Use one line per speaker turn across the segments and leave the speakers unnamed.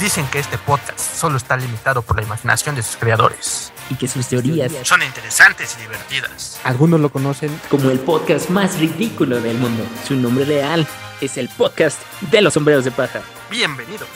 Dicen que este podcast solo está limitado por la imaginación de sus creadores.
Y que sus teorías
Son interesantes y divertidas.
Algunos lo conocen
como el podcast más ridículo del mundo. Su nombre real es el podcast de los sombreros de paja.
Bienvenidos.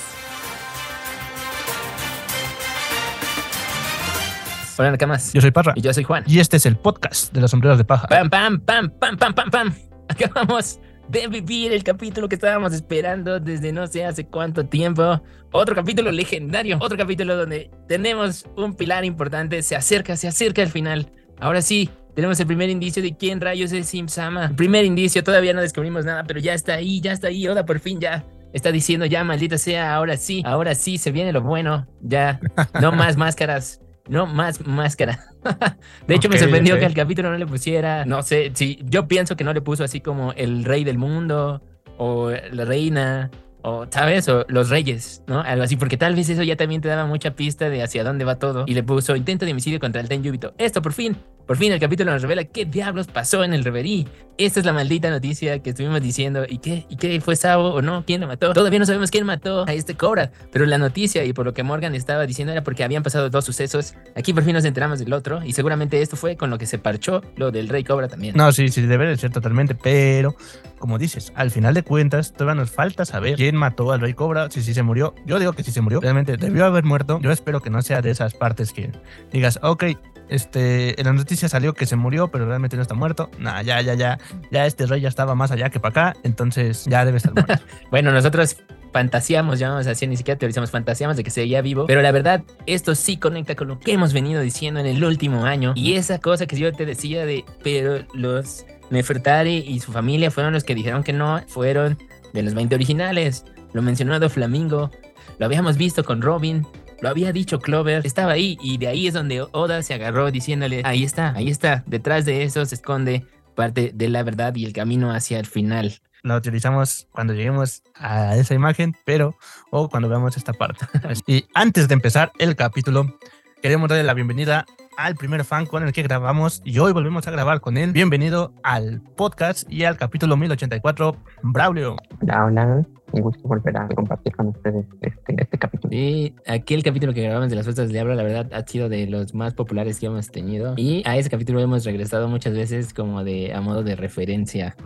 Hola, Nakamas.
Yo soy Parra.
Y yo soy Juan.
Y este es el podcast de los sombreros de paja.
Pam, pam, pam, pam, pam, pam, pam. Acabamos de vivir el capítulo que estábamos esperando desde no sé hace cuánto tiempo. Otro capítulo legendario, otro capítulo donde tenemos un pilar importante. Se acerca, se acerca al final. Ahora sí, tenemos el primer indicio de quién rayos es Sim Sama. El primer indicio, todavía no descubrimos nada, pero ya está ahí, ya está ahí. Oda por fin ya está diciendo ya, maldita sea, ahora sí, ahora sí, se viene lo bueno. Ya, no más máscaras. No más máscara. de hecho, me sorprendió que al capítulo no le pusiera, no sé, si yo pienso que no le puso así como el rey del mundo o la reina o, ¿sabes? O los reyes, ¿no? Algo así, porque tal vez eso ya también te daba mucha pista de hacia dónde va todo. Y le puso intento de homicidio contra el Tenjubito. Esto, por fin, por fin el capítulo nos revela qué diablos pasó en el Reverie. Esta es la maldita noticia que estuvimos diciendo. ¿Y qué? ¿Y qué? ¿Fue Sabo o no? ¿Quién lo mató? Todavía no sabemos quién mató a este Cobra. Pero la noticia y por lo que Morgan estaba diciendo era porque habían pasado dos sucesos. Aquí por fin nos enteramos del otro. Y seguramente esto fue con lo que se parchó lo del Rey Cobra también.
No, sí, sí, debe de ser totalmente, pero como dices, al final de cuentas todavía nos falta saber quién mató al Rey Cobra, si sí se murió. Yo digo que sí se murió, realmente debió haber muerto. Yo espero que no sea de esas partes que digas, ok, este, en la noticia salió que se murió, pero realmente no está muerto. Nah, ya, ya, ya, ya este rey ya estaba más allá que para acá, entonces ya debe estar muerto.
Bueno, nosotros fantaseamos, llamamos así, ni siquiera teorizamos, fantaseamos de que seguía vivo. Pero la verdad, esto sí conecta con lo que hemos venido diciendo en el último año. Y esa cosa que yo te decía de, pero los Nefertari y su familia fueron los que dijeron que no, fueron de los 20 originales. Lo mencionó Flamingo, lo habíamos visto con Robin. Lo había dicho Clover, estaba ahí y de ahí es donde Oda se agarró diciéndole, ahí está, ahí está, detrás de eso se esconde parte de la verdad y el camino hacia el final.
Lo utilizamos cuando lleguemos a esa imagen, pero o cuando veamos esta parte. y antes de empezar el capítulo, queremos darle la bienvenida al primer fan con el que grabamos y hoy volvemos a grabar con él. Bienvenido al podcast y al capítulo 1084, Braulio.
Hola, hola. Un gusto volver a compartir con ustedes este, este capítulo.
Sí, aquel capítulo que grabamos de las fuerzas del diablo, la verdad, ha sido de los más populares que hemos tenido. Y a ese capítulo hemos regresado muchas veces como de a modo de referencia.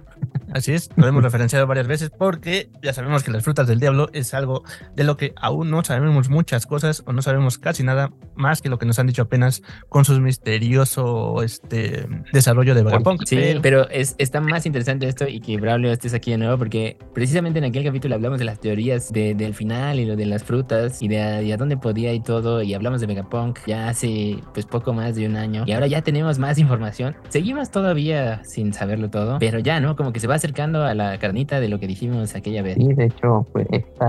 Así es, lo hemos referenciado varias veces porque ya sabemos que las frutas del diablo es algo de lo que aún no sabemos muchas cosas o no sabemos casi nada más que lo que nos han dicho apenas con su misterioso este, desarrollo de Vegapunk.
Sí,
Pero-
pero es, está más interesante esto y que Braulio estés aquí de nuevo porque precisamente en aquel capítulo hablamos de las teorías de- del final y lo de las frutas y de a, y a dónde podía y todo y hablamos de Vegapunk ya hace pues poco más de un año y ahora ya tenemos más información. Seguimos todavía sin saberlo todo, pero ya, ¿no? Como que se va acercando a la carnita de lo que dijimos aquella vez.
Sí, de hecho, pues esta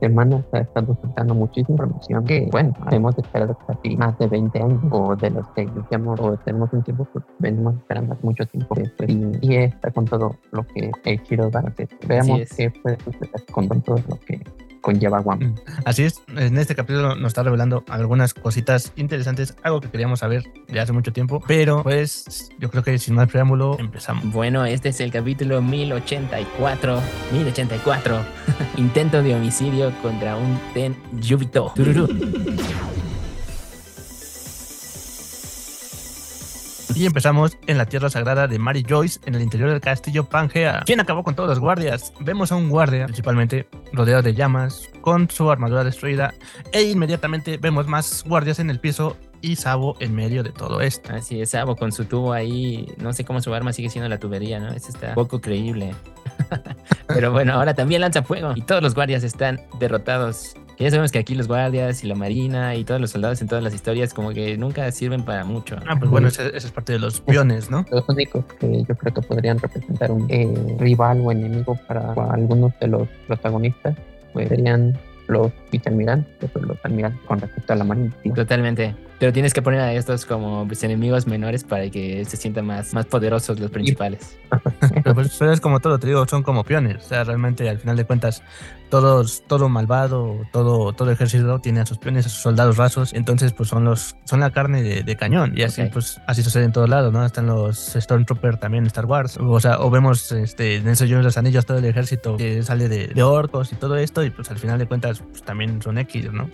semana se ha estado soltando muchísima información que, bueno, hemos esperado casi más de 20 años, o de los que iniciamos o tenemos un tiempo, pues venimos esperando mucho tiempo. pues, y, y está con todo lo que a hacer. Veamos
es.
qué puede suceder con todo lo que conlleva One.
Así es, en este capítulo nos está revelando algunas cositas interesantes, algo que queríamos saber de hace mucho tiempo, pero pues yo creo que sin más preámbulo empezamos.
Bueno, este es el capítulo 1084. 1084. Intento de homicidio contra un Ten Yubito.
Y empezamos en la tierra sagrada de Mary Joyce, en el interior del castillo Pangea. ¿Quién acabó con todos los guardias? Vemos a un guardia, principalmente rodeado de llamas, con su armadura destruida, e inmediatamente vemos más guardias en el piso y Sabo en medio de todo esto.
Así es, Sabo con su tubo ahí. No sé cómo su arma sigue siendo la tubería, ¿no? Eso está poco creíble. Pero bueno, ahora también lanza fuego y todos los guardias están derrotados. Que ya sabemos que aquí los guardias y la marina y todos los soldados en todas las historias como que nunca sirven para mucho.
Ah, pues bueno, esa, esa es parte de los piones, ¿no?
Los únicos que yo creo que podrían representar un eh, rival o enemigo para algunos de los protagonistas pues serían los vicealmirantes los almirantes con respecto a la marina. ¿sí?
Totalmente. Pero tienes que poner a estos como pues, enemigos menores para que se sientan más, más poderosos los principales.
pero, pues, es como todo, te digo, son como peones. O sea, realmente al final de cuentas, todos, todo malvado, todo, todo ejército tiene a sus peones, a sus soldados rasos. Entonces, pues son los, son la carne de, cañón. Y así, pues, así sucede en todos lados, ¿no? Están los Stormtroopers también en Star Wars. O sea, o vemos este, en esos de los anillos todo el ejército que sale de, de orcos y todo esto. Y pues al final de cuentas, pues también son X, ¿no?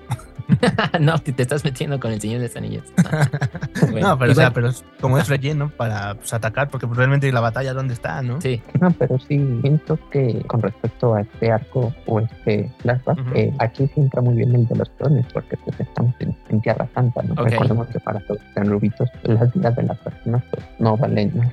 no, te, estás metiendo con el Señor de los Anillos.
no, pero, o sea, pero como es relleno para pues, atacar, porque realmente la batalla dónde está, ¿no?
Sí.
No, pero sí, siento que con respecto a este arco o este flashback, eh, aquí sí entra muy bien el de los clones, porque pues estamos en, Tierra Santa, ¿no? Recordemos que para todos los rubitos, las vidas de las personas pues no valen nada.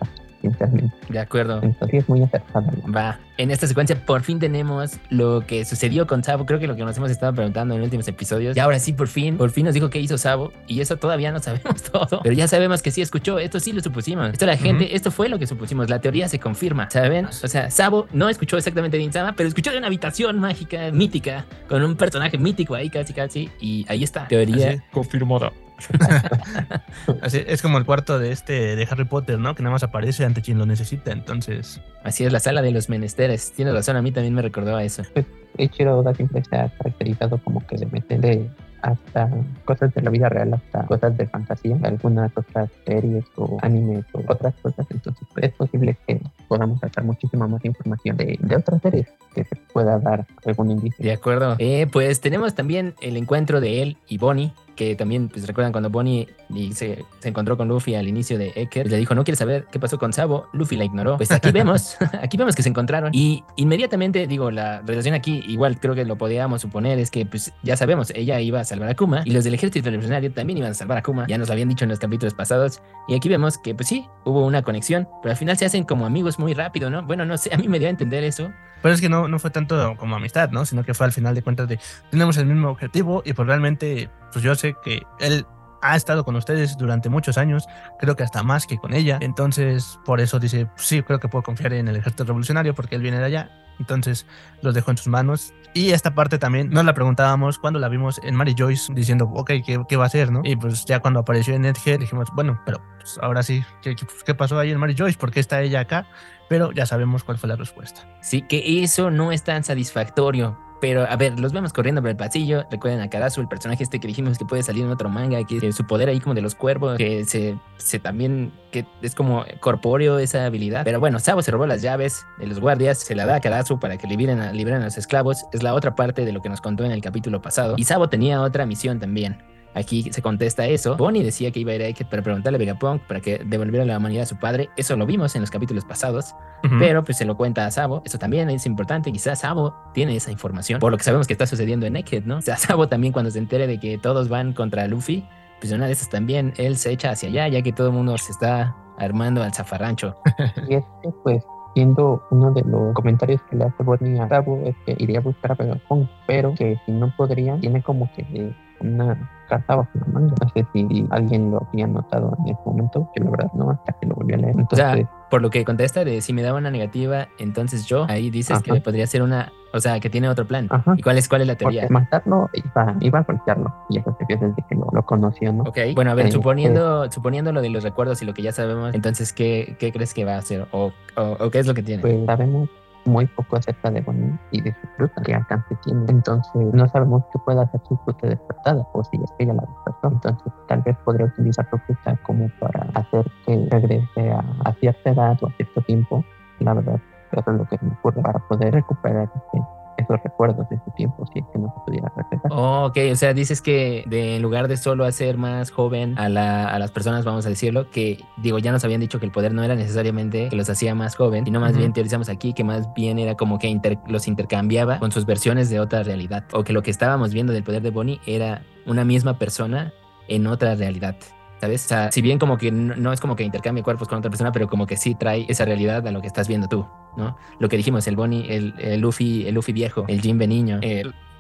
De acuerdo.
Entonces es muy acertado.
Va. En esta secuencia por fin tenemos lo que sucedió con Sabo. Creo que lo que nos hemos estado preguntando en los últimos episodios. Y ahora sí, por fin, por fin nos dijo qué hizo Sabo. Y eso todavía no sabemos todo. Pero ya sabemos que sí escuchó. Esto sí lo supusimos. Esto la gente, esto fue lo que supusimos. La teoría se confirma. ¿Saben? O sea, Sabo no escuchó exactamente de Insama, pero escuchó de una habitación mágica, mítica, con un personaje mítico ahí casi casi. Y ahí está. Teoría confirmada.
Así, es como el cuarto de este de Harry Potter, ¿no? Que nada más aparece ante quien lo necesita, entonces.
Así es, la sala de los menesteres. Tienes razón, a mí también me recordó a eso.
Ichiro Oda siempre se ha caracterizado como que se mete de hasta cosas de la vida real, hasta cosas de fantasía, algunas otras series o animes o otras cosas. Entonces es posible que podamos sacar muchísima más información de, de otras series que se pueda dar algún indicio.
De acuerdo. Eh, pues tenemos también el encuentro de él y Bonnie que también, pues recuerdan cuando Bonnie se, se, encontró con Luffy al inicio de Ecker, le dijo, no quiere saber qué pasó con Sabo, Luffy la ignoró. Pues aquí vemos, aquí vemos que se encontraron y inmediatamente, digo, la relación aquí, igual creo que lo podíamos suponer, es que pues ya sabemos, ella iba a salvar a Kuma y los del ejército revolucionario también iban a salvar a Kuma, ya nos lo habían dicho en los capítulos pasados y aquí vemos que pues sí, hubo una conexión, pero al final se hacen como amigos muy rápido, ¿no? Bueno, no sé, a mí me dio a entender eso.
Pero es que no, no fue tanto como amistad, ¿no? Sino que fue al final de cuentas de tenemos el mismo objetivo y pues realmente, pues yo sé que él ha estado con ustedes durante muchos años, creo que hasta más que con ella. Entonces, por eso dice, sí, creo que puedo confiar en el ejército revolucionario porque él viene de allá. Entonces, los dejo en sus manos. Y esta parte también nos la preguntábamos cuando la vimos en Mary Joyce diciendo, ok, ¿qué, qué va a hacer? ¿no? Y pues ya cuando apareció en Edge dijimos, bueno, pero pues ahora sí, ¿qué, ¿qué, pasó ahí en Mary Joyce? ¿Por qué está ella acá? Pero ya sabemos cuál fue la respuesta.
Sí, que eso no es tan satisfactorio pero, a ver, los vemos corriendo por el pasillo. Recuerden a Karasu, el personaje este que dijimos que puede salir en otro manga, que su poder ahí como de los cuervos, que se, se también, que es como corpóreo esa habilidad. Pero bueno, Sabo se robó las llaves de los guardias, se la da a Karasu para que liberen a, liberen a los esclavos. Es la otra parte de lo que nos contó en el capítulo pasado. Y Sabo tenía otra misión también Aquí se contesta eso. Bonnie decía que iba a ir a Egghead para preguntarle a Vegapunk para que devolviera la humanidad a su padre. Eso lo vimos en los capítulos pasados, pero pues se lo cuenta a Sabo. Eso también es importante. Quizás Sabo tiene esa información por lo que sabemos que está sucediendo en Egghead, ¿no? O sea, Sabo también cuando se entere de que todos van contra Luffy, pues una de esas también él se echa hacia allá, ya que todo el mundo se está armando al zafarrancho.
y este, pues, siendo uno de los comentarios que le hace Bonnie a Sabo, es que iría a buscar a Vegapunk, pero que si no podría, tiene como que una carta bajo la manga. No sé si alguien lo había notado en ese momento, que la verdad no, hasta que lo volví a leer. Entonces,
por lo que contesta de si me daba una negativa, entonces yo, ahí dices que podría ser una, o sea, que tiene otro plan. ¿Y cuál es, cuál es la teoría?
Porque matarlo iba, iba a golpearlo, y eso se vio desde que lo, lo conoció, ¿no?
Ok, bueno, a ver, suponiendo, suponiendo lo de los recuerdos y lo que ya sabemos, entonces, ¿qué, qué crees que va a hacer? ¿O, o, qué es lo que tiene?
Pues sabemos muy poco acerca de Bonnie y de su fruta, que alcance tiene. Entonces, no sabemos qué puede hacer su fruta despertada o si es que ella la despertó. Entonces, tal vez podría utilizar su fruta como para hacer que regrese a, a cierta edad o a cierto tiempo. La verdad, eso es lo que me ocurre para poder recuperar este esos recuerdos de su tiempo si es que no se pudiera regresar.
Oh, ok, o sea, dices que de, en lugar de solo hacer más joven a, la, a, las personas, vamos a decirlo, que digo, ya nos habían dicho que el poder no era necesariamente que los hacía más joven, sino más bien teorizamos aquí que más bien era como que los intercambiaba con sus versiones de otra realidad, o que lo que estábamos viendo del poder de Bonnie era una misma persona en otra realidad. ¿Sabes? O sea, si bien como que no, es como que intercambie cuerpos con otra persona, pero como que sí trae esa realidad a lo que estás viendo tú, ¿no? Lo que dijimos, el Bonnie, el, Luffy, el Luffy viejo, el Jinbe niño,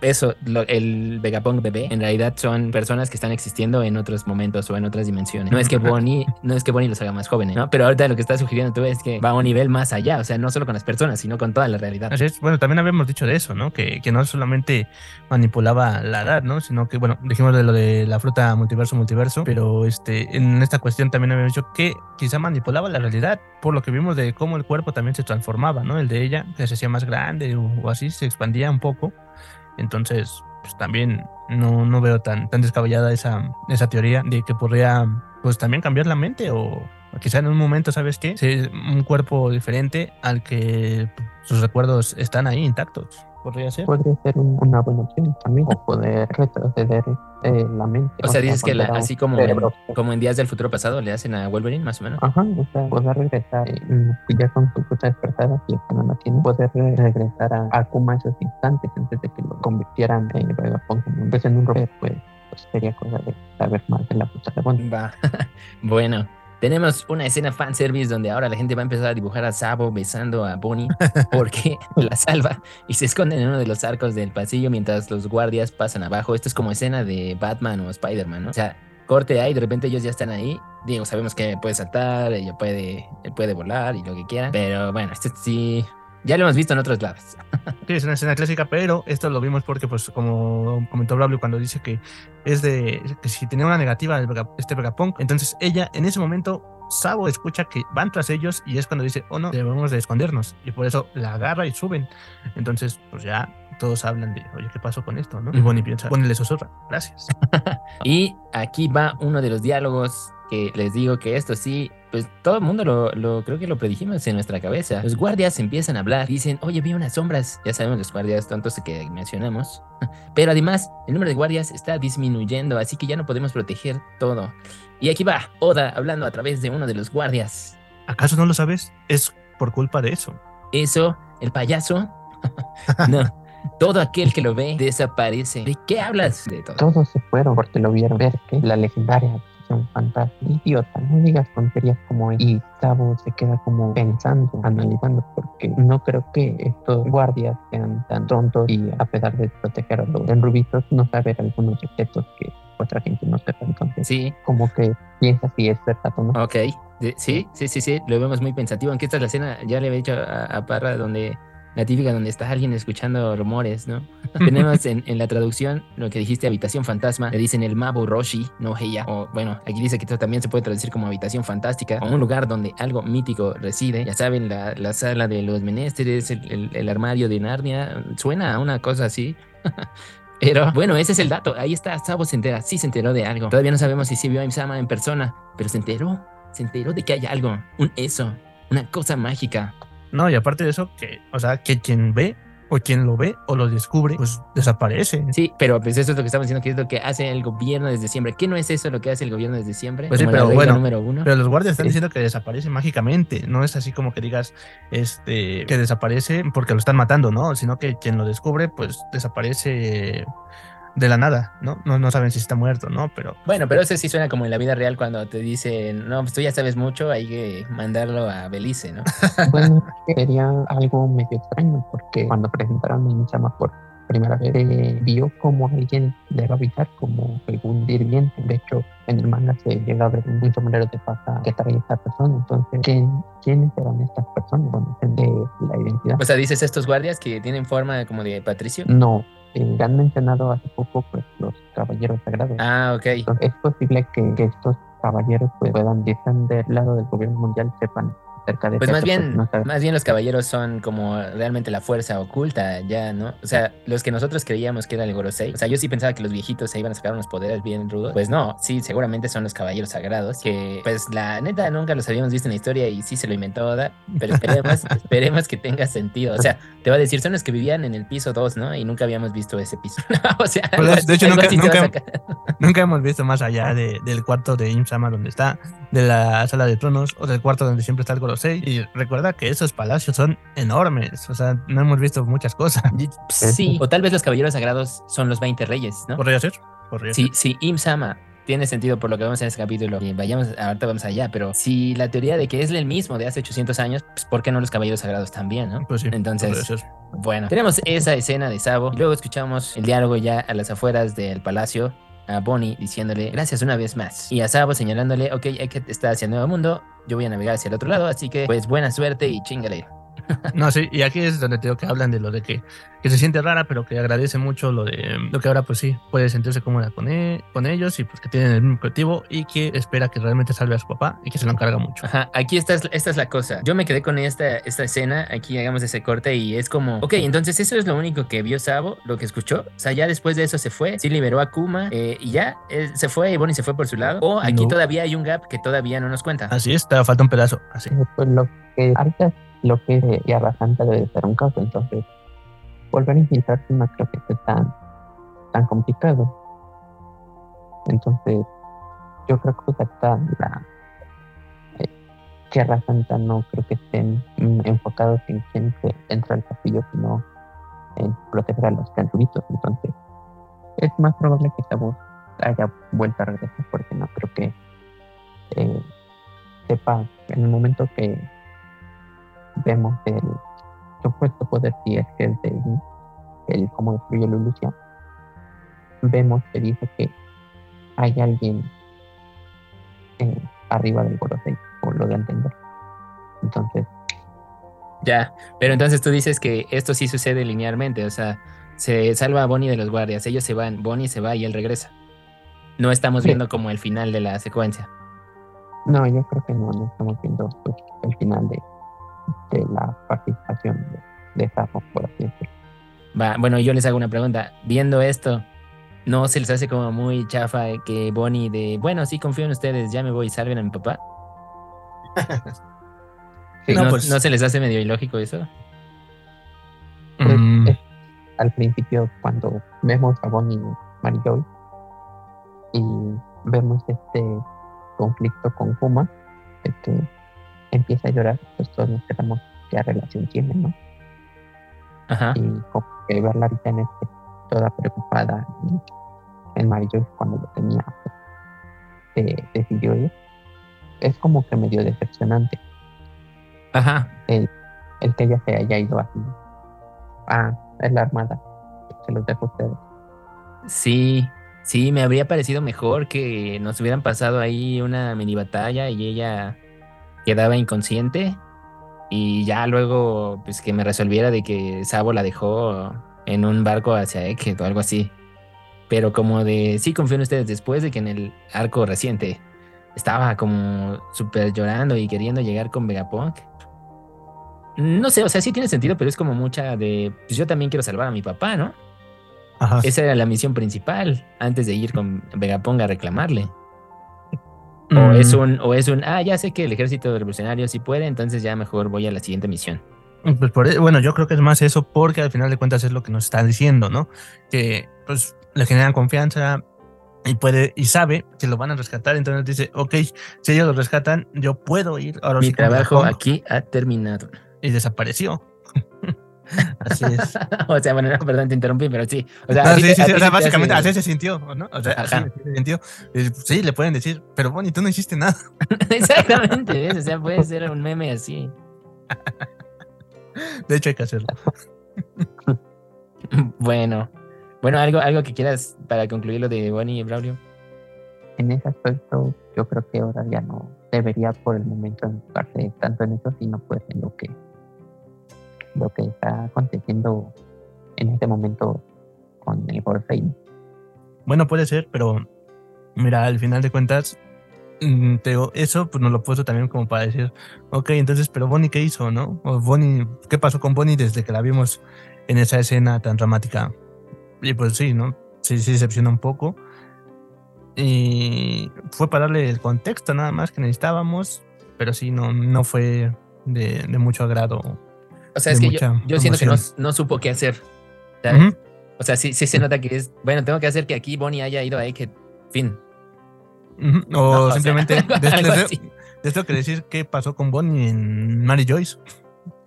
eso, el Vegapunk bebé, en realidad son personas que están existiendo en otros momentos o en otras dimensiones. No es que Bonnie, no es que Bonnie los haga más jóvenes, ¿no? Pero ahorita lo que estás sugiriendo tú es que va a un nivel más allá, o sea, no solo con las personas, sino con toda la realidad.
Así es. Bueno, también habíamos dicho de eso, ¿no? Que, que no solamente manipulaba la edad, ¿no? Sino que, bueno, dijimos de lo de la fruta multiverso, multiverso, pero este, en esta cuestión también habíamos dicho que quizá manipulaba la realidad, por lo que vimos de cómo el cuerpo también se transformaba, ¿no? El de ella, que se hacía más grande o, así, se expandía un poco. Entonces, pues también no, no veo tan, tan descabellada esa, esa teoría de que podría, pues también cambiar la mente o quizá en un momento, ¿sabes qué? Ser un cuerpo diferente al que sus recuerdos están ahí intactos podría ser.
Podría ser una buena opción también, o poder retroceder eh, la mente.
O, sea, dices que así como en, como en Días del Futuro Pasado le hacen a Wolverine, más o menos.
Ajá, o sea, poder regresar, ya con su puta despertada, si es que no la tiene, poder regresar a Akuma esos instantes antes de que lo convirtieran en Vegapunk, pues en un robot, pues, pues, sería cosa de saber más de la puta de
Va, bueno. Tenemos una escena fanservice donde ahora la gente va a empezar a dibujar a Sabo besando a Bonnie porque la salva y se esconden en uno de los arcos del pasillo mientras los guardias pasan abajo. Esto es como escena de Batman o Spider-Man, ¿no? O sea, corte ahí, de repente ellos ya están ahí. Digo, sabemos que puede saltar, ella puede, puede volar y lo que quiera. Pero bueno, este sí ya lo hemos visto en otros lados.
Sí, es una escena clásica, pero esto lo vimos porque, pues, como comentó Braulio cuando dice que es de que si tenía una negativa este Vegapunk, entonces ella en ese momento Sabo escucha que van tras ellos y es cuando dice, oh no, debemos de escondernos. Y por eso la agarra y suben. Entonces, pues ya todos hablan de, oye, ¿qué pasó con esto? ¿no? Y Bonnie piensa, ponle susurra, gracias.
y aquí va uno de los diálogos que les digo que esto sí, pues todo el mundo lo, creo que lo predijimos en nuestra cabeza. Los guardias empiezan a hablar, dicen, oye, vi unas sombras. Ya sabemos los guardias tontos que mencionamos. Pero además, el número de guardias está disminuyendo, así que ya no podemos proteger todo. Y aquí va Oda hablando a través de uno de los guardias.
¿Acaso no lo sabes? Es por culpa de eso.
Eso, el payaso. no. Todo aquel que lo ve desaparece. ¿De qué hablas? De
todo. Todos se fueron porque lo vieron ver que la legendaria un fantástica. Idiota, no digas tonterías como Y Sabo se queda como pensando, analizando, porque no creo que estos guardias sean tan tontos y a pesar de proteger a los rubitos, no saber algunos secretos que otra gente no sepa. Entonces,
sí.
como que piensa si es verdad o no.
Ok, sí, sí, sí, sí, lo vemos muy pensativo. Aunque esta es la escena, ya le había dicho a Parra, donde la típica donde está alguien escuchando rumores, ¿no? Tenemos en, la traducción lo que dijiste, habitación fantasma, le dicen el Mabu Roshi, no Heya, o bueno, aquí dice que esto también se puede traducir como habitación fantástica, o un lugar donde algo mítico reside, ya saben, la, sala de los menesteres, el, armario de Narnia, suena a una cosa así. Pero bueno, ese es el dato. Ahí está, Sabo se entera, sí se enteró de algo. Todavía no sabemos si sí vio a Imsama en persona, pero se enteró, se enteró de que hay algo, un eso, una cosa mágica.
No, y aparte de eso, que, o sea, que quien ve o quien lo ve o lo descubre, pues desaparece.
Sí, pero pues eso es lo que estamos diciendo, que es lo que hace el gobierno desde siempre. ¿Qué no es eso lo que hace el gobierno desde siempre?
Pues sí, pero bueno, número uno. pero los guardias están diciendo que desaparece mágicamente. No es así como que digas este que desaparece porque lo están matando, ¿no? Sino que quien lo descubre, pues desaparece de la nada, ¿no? ¿no? No saben si está muerto, ¿no? Pero.
Bueno, pero eso sí suena como en la vida real cuando te dicen, no, pues tú ya sabes mucho, hay que mandarlo a Belice, ¿no?
bueno, sería algo medio extraño, porque cuando presentaron a Insama por primera vez, se vio como alguien le va a avisar como algún dirigente. De hecho, en el manga se llega a ver un sombrero de pasa que trae esta persona. Entonces, ¿quién, ¿quiénes eran estas personas? Bueno, de la identidad.
O sea, dices estos guardias que tienen forma como de Patricio.
No, eh, han mencionado hace poco pues, los caballeros sagrados.
Ah, ok.
Entonces, es posible que, estos caballeros pues, puedan, están del lado del gobierno mundial, sepan
pues más bien, más bien los caballeros son como realmente la fuerza oculta, ya, ¿no? O sea, los que nosotros creíamos que era el Gorosei. O sea, yo sí pensaba que los viejitos se iban a sacar unos poderes bien rudos. Pues no, sí, seguramente son los caballeros sagrados. Que, pues la neta, nunca los habíamos visto en la historia y sí se lo inventó Oda. Pero esperemos, esperemos que tenga sentido. O sea, te va a decir, son los que vivían en el piso 2, ¿no? Y nunca habíamos visto ese piso. o sea,
pues, de hecho, nunca, nunca, hemos visto más allá del cuarto de Imsama donde está, de la sala de tronos o del cuarto donde siempre está el Gorosei y recuerda que esos palacios son enormes. O sea, no hemos visto muchas cosas.
Sí, o tal vez los caballeros sagrados son los 20 reyes, ¿no?
Podría ser.
si, si Im Sama tiene sentido por lo que vemos en este capítulo. Y vayamos, ahorita vamos allá, pero si la teoría de que es el mismo de hace 800 años, pues ¿por qué no los caballeros sagrados también, no?
Pues sí.
Entonces, bueno, tenemos esa escena de Sabo. Luego escuchamos el diálogo ya a las afueras del palacio a Bonnie diciéndole gracias una vez más. Y a Sabo señalándole, ok, hay que estar hacia el nuevo mundo, yo voy a navegar hacia el otro lado, así que pues buena suerte y chingale.
No, sí, y aquí es donde te digo que hablan de lo de que, que se siente rara, pero que agradece mucho lo de lo que ahora pues sí, puede sentirse cómoda con, e- con ellos y pues que tienen el mismo objetivo y que espera que realmente salve a su papá y que se lo encarga mucho.
Ajá, aquí esta es, esta es la cosa. Yo me quedé con esta, esta escena, aquí hagamos ese corte y es como, ok, entonces eso es lo único que vio Sabo, lo que escuchó. O sea, ya después de eso se fue, sí liberó a Kuma eh, y ya él se fue y Bonnie se fue por su lado. O aquí
No.
todavía hay un gap que todavía no nos cuenta.
Así es, te falta un pedazo, así.
Pues lo que ahorita lo que es Tierra Santa debe ser un caos, entonces volver a infiltrarse no creo que sea tan, tan complicado. Entonces, yo creo que pues hasta la eh, Tierra Santa no creo que estén enfocados en quién entra al castillo, sino en proteger a los cantubitos. Entonces, es más probable que esta voz haya vuelto a regresar, porque no creo que eh, sepa en el momento que vemos el supuesto poder si es que es de el cómo destruye la ilusión vemos que dice que hay alguien eh, arriba del Gorosei o lo de entender entonces
Ya, pero entonces tú dices que esto sí sucede linealmente, o sea, se salva a Bonnie de los guardias, ellos se van, Bonnie se va y él regresa. No estamos
Sí.
viendo como el final de la secuencia.
no yo creo que no, no estamos viendo pues, el final de, de la participación de, de así decirlo
Va, bueno, yo les hago una pregunta. Viendo esto, ¿no se les hace como muy chafa que Bonnie de, bueno, sí confío en ustedes, ya me voy, salven a mi papá?
Sí,
¿No,
no, pues-
¿no se les hace medio ilógico eso?
Pues,
Mm,
es al principio cuando vemos a Bonnie y Joy y vemos este conflicto con Kuma, de que empieza a llorar, pues todos nos quedamos qué relación tienen, ¿no?
Ajá.
Y como que verla ahorita en este, toda preocupada y en Mary Joy cuando lo tenía, pues, decidió ir, es como que medio decepcionante
Ajá.
el que ella se haya ido así. Ah, es la armada. Se los dejo a ustedes.
Sí, sí, me habría parecido mejor que nos hubieran pasado ahí una mini batalla y ella quedaba inconsciente y ya luego pues que me resolviera de que Sabo la dejó en un barco hacia Egghead o algo así. Pero como de, sí confío en ustedes después de que en el arco reciente estaba como súper llorando y queriendo llegar con Vegapunk. No sé, o sea, sí tiene sentido, pero es como mucha de, pues yo también quiero salvar a mi papá, ¿no?
ajá.
Esa era la misión principal antes de ir con Vegapunk a reclamarle. O
Mm,
es un, o es un, ah, ya sé que el ejército revolucionario sí puede, entonces ya mejor voy a la siguiente misión.
Pues por e- bueno, yo creo que es más eso porque al final de cuentas es lo que nos está diciendo, ¿no? Que pues le generan confianza y puede y sabe que lo van a rescatar, entonces dice, ok, si ellos lo rescatan, yo puedo ir. Ahora
Mi
sí
trabajo
Vegapunk",
aquí ha terminado.
y desapareció. Así es.
o sea, bueno, no, perdón, te interrumpí, pero sí. O sea,
No, sí, sí, sí, o básicamente
hace-
así se sintió, ¿no? O sea, así se sintió. Y, Sí, le pueden decir, pero Bonnie, tú no hiciste nada.
Exactamente, ¿ves? O sea, puede ser un meme así.
De hecho, hay que hacerlo.
Bueno, bueno, algo, algo que quieras para concluir lo de Bonnie y Braulio.
En ese aspecto, yo creo que ahora ya no debería por el momento enfocarse tanto en eso, sino pues en lo que lo que está aconteciendo en este momento con el.
Bueno, puede ser, pero mira, al final de cuentas, mm, eso pues nos lo puso también como para decir, ok, entonces, pero Bonnie, ¿qué hizo, no? O Bonnie, ¿qué pasó con Bonnie desde que la vimos en esa escena tan dramática? Y pues sí, ¿no? Sí, decepciona un poco. Y fue para darle el contexto nada más que necesitábamos, pero sí, no, no fue de mucho agrado.
O sea,
De
es que yo, siento que no, supo qué hacer. O sea, sí, sí se nota que es, bueno, tengo que hacer que aquí Bonnie haya ido a Egghead. Fin.
O
No, o sea,
simplemente tengo que decir qué pasó con Bonnie en Mary Joyce.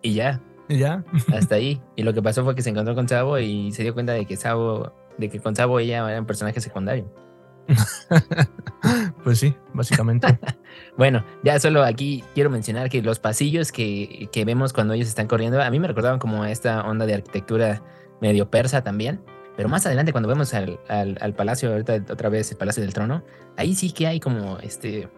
Y ya,
Y ya.
hasta ahí. Y lo que pasó fue que se encontró con Sabo y se dio cuenta de que Sabo, de que con Sabo ella era un personaje secundario.
Pues sí, básicamente.
bueno, ya solo aquí quiero mencionar que los pasillos que, que, vemos cuando ellos están corriendo, a mí me recordaban como esta onda de arquitectura medio persa también. Pero más adelante, cuando vemos al, al, al palacio, ahorita otra vez el Palacio del Trono, ahí sí que hay como este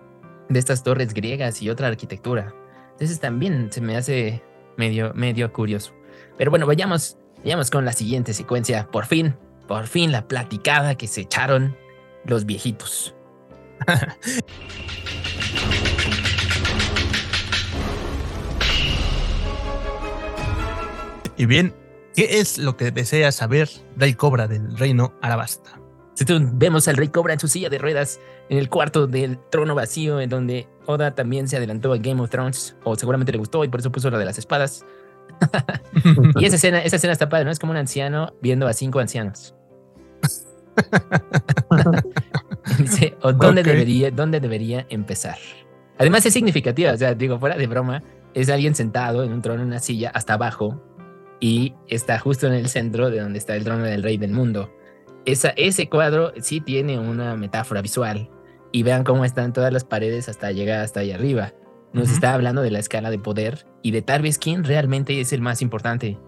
de estas torres griegas y otra arquitectura. Entonces también se me hace medio, medio curioso. Pero bueno, vayamos, vayamos con la siguiente secuencia. Por fin, por fin la platicada que se echaron los viejitos.
y bien, ¿qué es lo que desea saber Rey Cobra del reino Arabasta?
Vemos al Rey Cobra en su silla de ruedas en el cuarto del trono vacío, en donde Oda también se adelantó a Game of Thrones, o seguramente le gustó y por eso puso la de las espadas. y esa escena, esa escena está padre, ¿no? Es como un anciano viendo a cinco ancianos. Dice, ¿o dónde, debería, ¿dónde debería empezar? Además es significativa, o sea, digo, fuera de broma, es alguien sentado en un trono, en una silla, hasta abajo, y está justo en el centro de donde está el trono del rey del mundo. Esa, ese cuadro sí tiene una metáfora visual, y vean cómo están todas las paredes hasta llegar hasta ahí arriba. Nos está hablando de la escala de poder y de tal vez quién realmente es el más importante.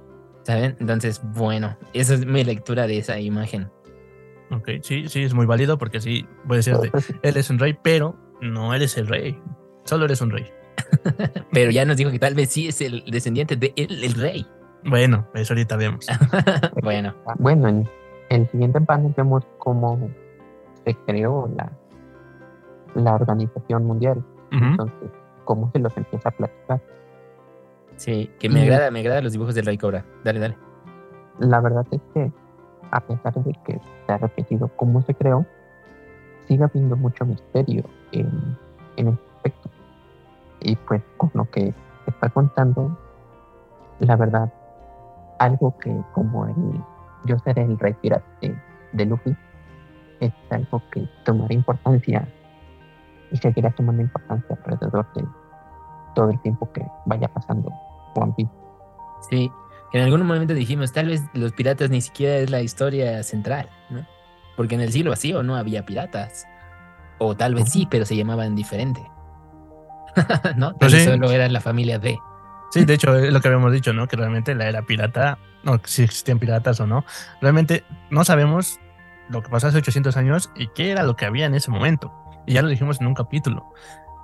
¿Saben? Entonces, bueno, esa es mi lectura de esa imagen.
Ok, sí, sí, es muy válido porque sí, puede ser de, él es un rey, pero no eres el rey, solo eres un rey.
pero ya nos dijo que tal vez sí es el descendiente de él, el rey.
Bueno, eso ahorita vemos.
bueno.
Bueno, en el siguiente panel vemos cómo se creó la, la Organización Mundial. Entonces, cómo se los empieza a platicar.
Sí, que me agrada, me agrada los dibujos del Rey Cobra. Dale, dale.
La verdad es que a pesar de que se ha repetido cómo se creó, sigue habiendo mucho misterio en, en este aspecto. Y pues con lo que está contando, la verdad, algo que como el yo seré el rey pirata de, de Luffy, es algo que tomará importancia y seguirá tomando importancia alrededor de todo el tiempo que vaya pasando One Piece.
Sí, en algún momento dijimos, tal vez los piratas ni siquiera es la historia central, ¿no? Porque en el siglo vacío no había piratas. O tal vez sí, pero se llamaban diferente. ¿No? Tal vez solo era la familia D.
Sí, de hecho, es lo que habíamos dicho, ¿no? Que realmente la era pirata, no, si existían piratas o no, realmente no sabemos lo que pasó hace 800 años y qué era lo que había en ese momento. Y ya lo dijimos en un capítulo,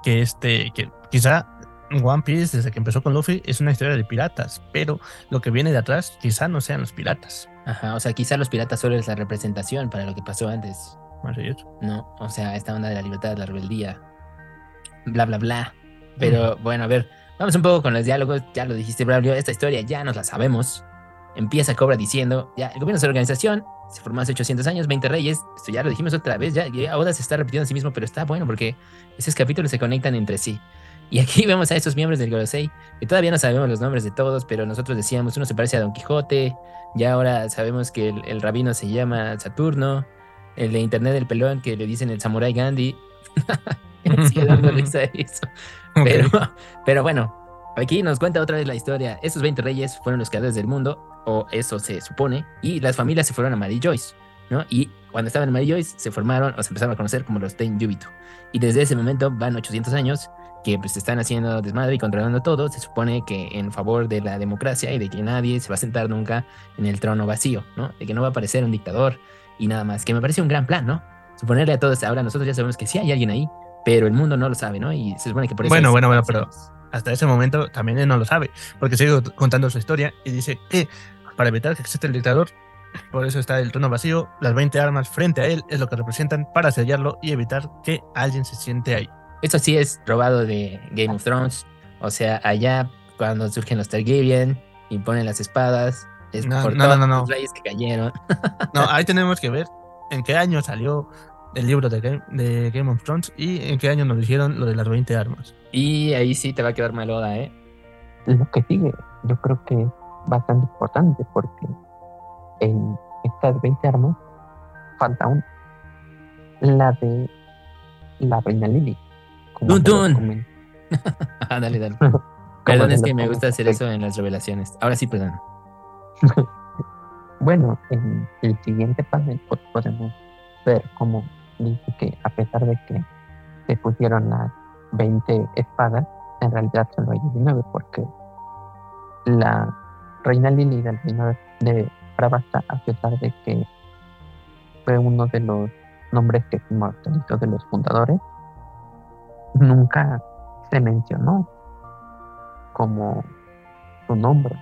que este, que quizá One Piece, desde que empezó con Luffy, es una historia de piratas, pero lo que viene de atrás quizá no sean los piratas.
Ajá, o sea, quizá los piratas solo es la representación para lo que pasó antes. No, o sea, esta onda de la libertad, la rebeldía, bla, bla, bla. Pero bueno, a ver, vamos un poco con los diálogos. Ya lo dijiste, Braulio, esta historia ya nos la sabemos. Empieza Cobra diciendo, ya, el gobierno es la organización, se formó hace 800 años, 20 reyes, esto ya lo dijimos otra vez, ya, ahora se está repitiendo a sí mismo, pero está bueno porque esos capítulos se conectan entre sí. Y aquí vemos a esos miembros del Gorosei, que todavía no sabemos los nombres de todos, pero nosotros decíamos, uno se parece a Don Quijote, ya ahora sabemos que el, rabino se llama Saturno, el de Internet del Pelón, que le dicen el Samurai Gandhi. Sigue dando risa eso. Pero, pero bueno, aquí nos cuenta otra vez la historia. Esos 20 reyes fueron los creadores del mundo, o eso se supone, y las familias se fueron a Mary Joyce, ¿no? Y cuando estaban en Mary Joyce se formaron o se empezaron a conocer como los Ten. Y desde ese momento van 800 años que pues están haciendo desmadre y controlando todo, se supone que en favor de la democracia y de que nadie se va a sentar nunca en el trono vacío, ¿no? De que no va a aparecer un dictador y nada más, que me parece un gran plan, ¿no? Suponerle a todos, ahora nosotros ya sabemos que sí hay alguien ahí, pero el mundo no lo sabe, ¿no? Y se supone que por eso...
Bueno, bueno, bueno, pero hasta ese momento también él no lo sabe, porque sigue contando su historia y dice que para evitar que exista el dictador, por eso está el trono vacío, las 20 armas frente a él es lo que representan para sellarlo y evitar que alguien se siente ahí.
Eso sí es robado de Game of Thrones. O sea, allá cuando surgen los Targaryen y ponen las espadas, es no, por todos los reyes que cayeron.
no, ahí tenemos que ver en qué año salió el libro de Game, de Game of Thrones y en qué año nos dijeron lo de las 20 armas.
Y ahí sí te va a quedar maloda, ¿eh?
Lo que sigue, yo creo que es bastante importante porque en estas 20 armas falta una. La de la reina Lily.
Dun, dun. ah, dale, dale. Perdón, es que me gusta hacer eso en las revelaciones. Ahora sí, perdón.
bueno, en el siguiente panel pues, podemos ver cómo dice que a pesar de que se pusieron las 20 espadas, en realidad solo hay 19 porque la reina Lili del reino de Pravasta, a pesar de que fue uno de los nombres que inmortalizó de los fundadores, nunca se mencionó como su nombre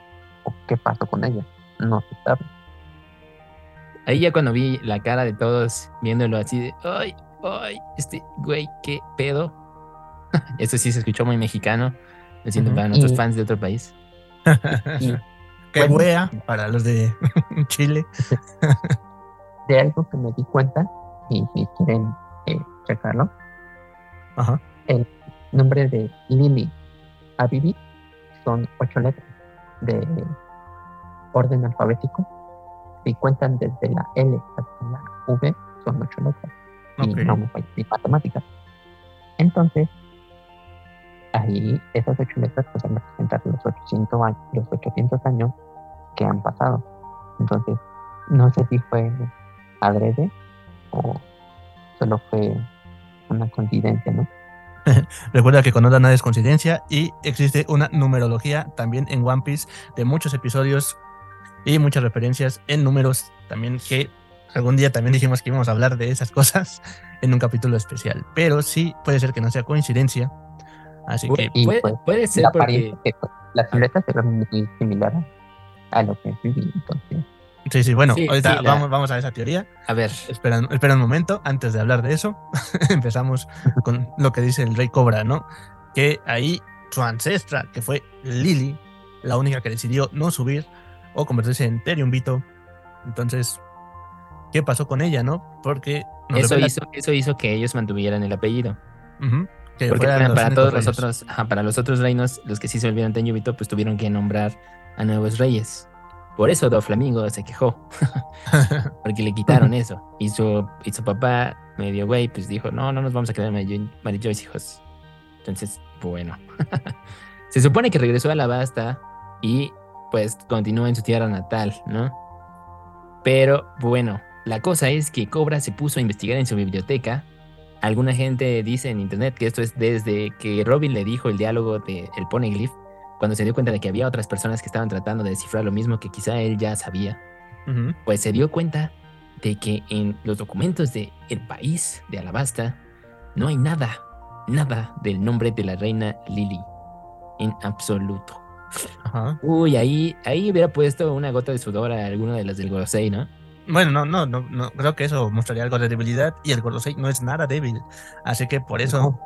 o qué pasó con ella. No se sabe.
Ahí ya cuando vi la cara de todos viéndolo así de, ay, ay, este güey, qué pedo. Eso sí se escuchó muy mexicano. Me siento para nuestros fans de otro país.
qué wea para los de Chile.
de algo que me di cuenta, y si quieren eh, checarlo,
Ajá.
El nombre de Lili Abibi son ocho letras de orden alfabético. Si cuentan desde la L hasta la V, son ocho letras. Y no me matemáticas. Entonces, ahí esas ocho letras pues van a representar los 800 años, los 800 años que han pasado. Entonces, no sé si fue adrede o solo fue una coincidencia, ¿no?
Recuerda que con Oda nada es coincidencia y existe una numerología también en One Piece de muchos episodios y muchas referencias en números también que algún día también dijimos que íbamos a hablar de esas cosas en un capítulo especial. Pero sí puede ser que no sea coincidencia. Así que
puede, pues, puede ser
la
porque...
La silueta se ve muy similar a lo que viví entonces.
Sí, sí, bueno, ahorita vamos, vamos a esa teoría.
A ver.
Espera, espera un momento, antes de hablar de eso, empezamos con lo que dice el rey Cobra, ¿no? Que ahí su ancestra, que fue Lily, la única que decidió no subir o convertirse en Teriumbito. Entonces, ¿qué pasó con ella, no? Porque...
Eso hizo, eso hizo que ellos mantuvieran el apellido. Porque para, todos los otros, para los otros reinos, los que sí se volvieron Teriumbito, pues tuvieron que nombrar a nuevos reyes. Por eso Doflamingo se quejó, porque le quitaron eso. Y su, y su papá, medio güey, pues dijo, no, no nos vamos a quedar Mary Joyce, hijos. Entonces, bueno. se supone que regresó a la Basta y pues continúa en su tierra natal, ¿no? Pero bueno, la cosa es que Cobra se puso a investigar en su biblioteca. Alguna gente dice en internet que esto es desde que Robin le dijo el diálogo de El Poneglyph cuando se dio cuenta de que había otras personas que estaban tratando de descifrar lo mismo que quizá él ya sabía, pues se dio cuenta de que en los documentos de el país de Alabasta no hay nada, nada del nombre de la reina Lily, en absoluto. Uy, ahí, ahí hubiera puesto una gota de sudor a alguno de las del Gorosei, ¿no?
Bueno, no, no, no, no, creo que eso mostraría algo de debilidad y el Gorosei no es nada débil, así que por eso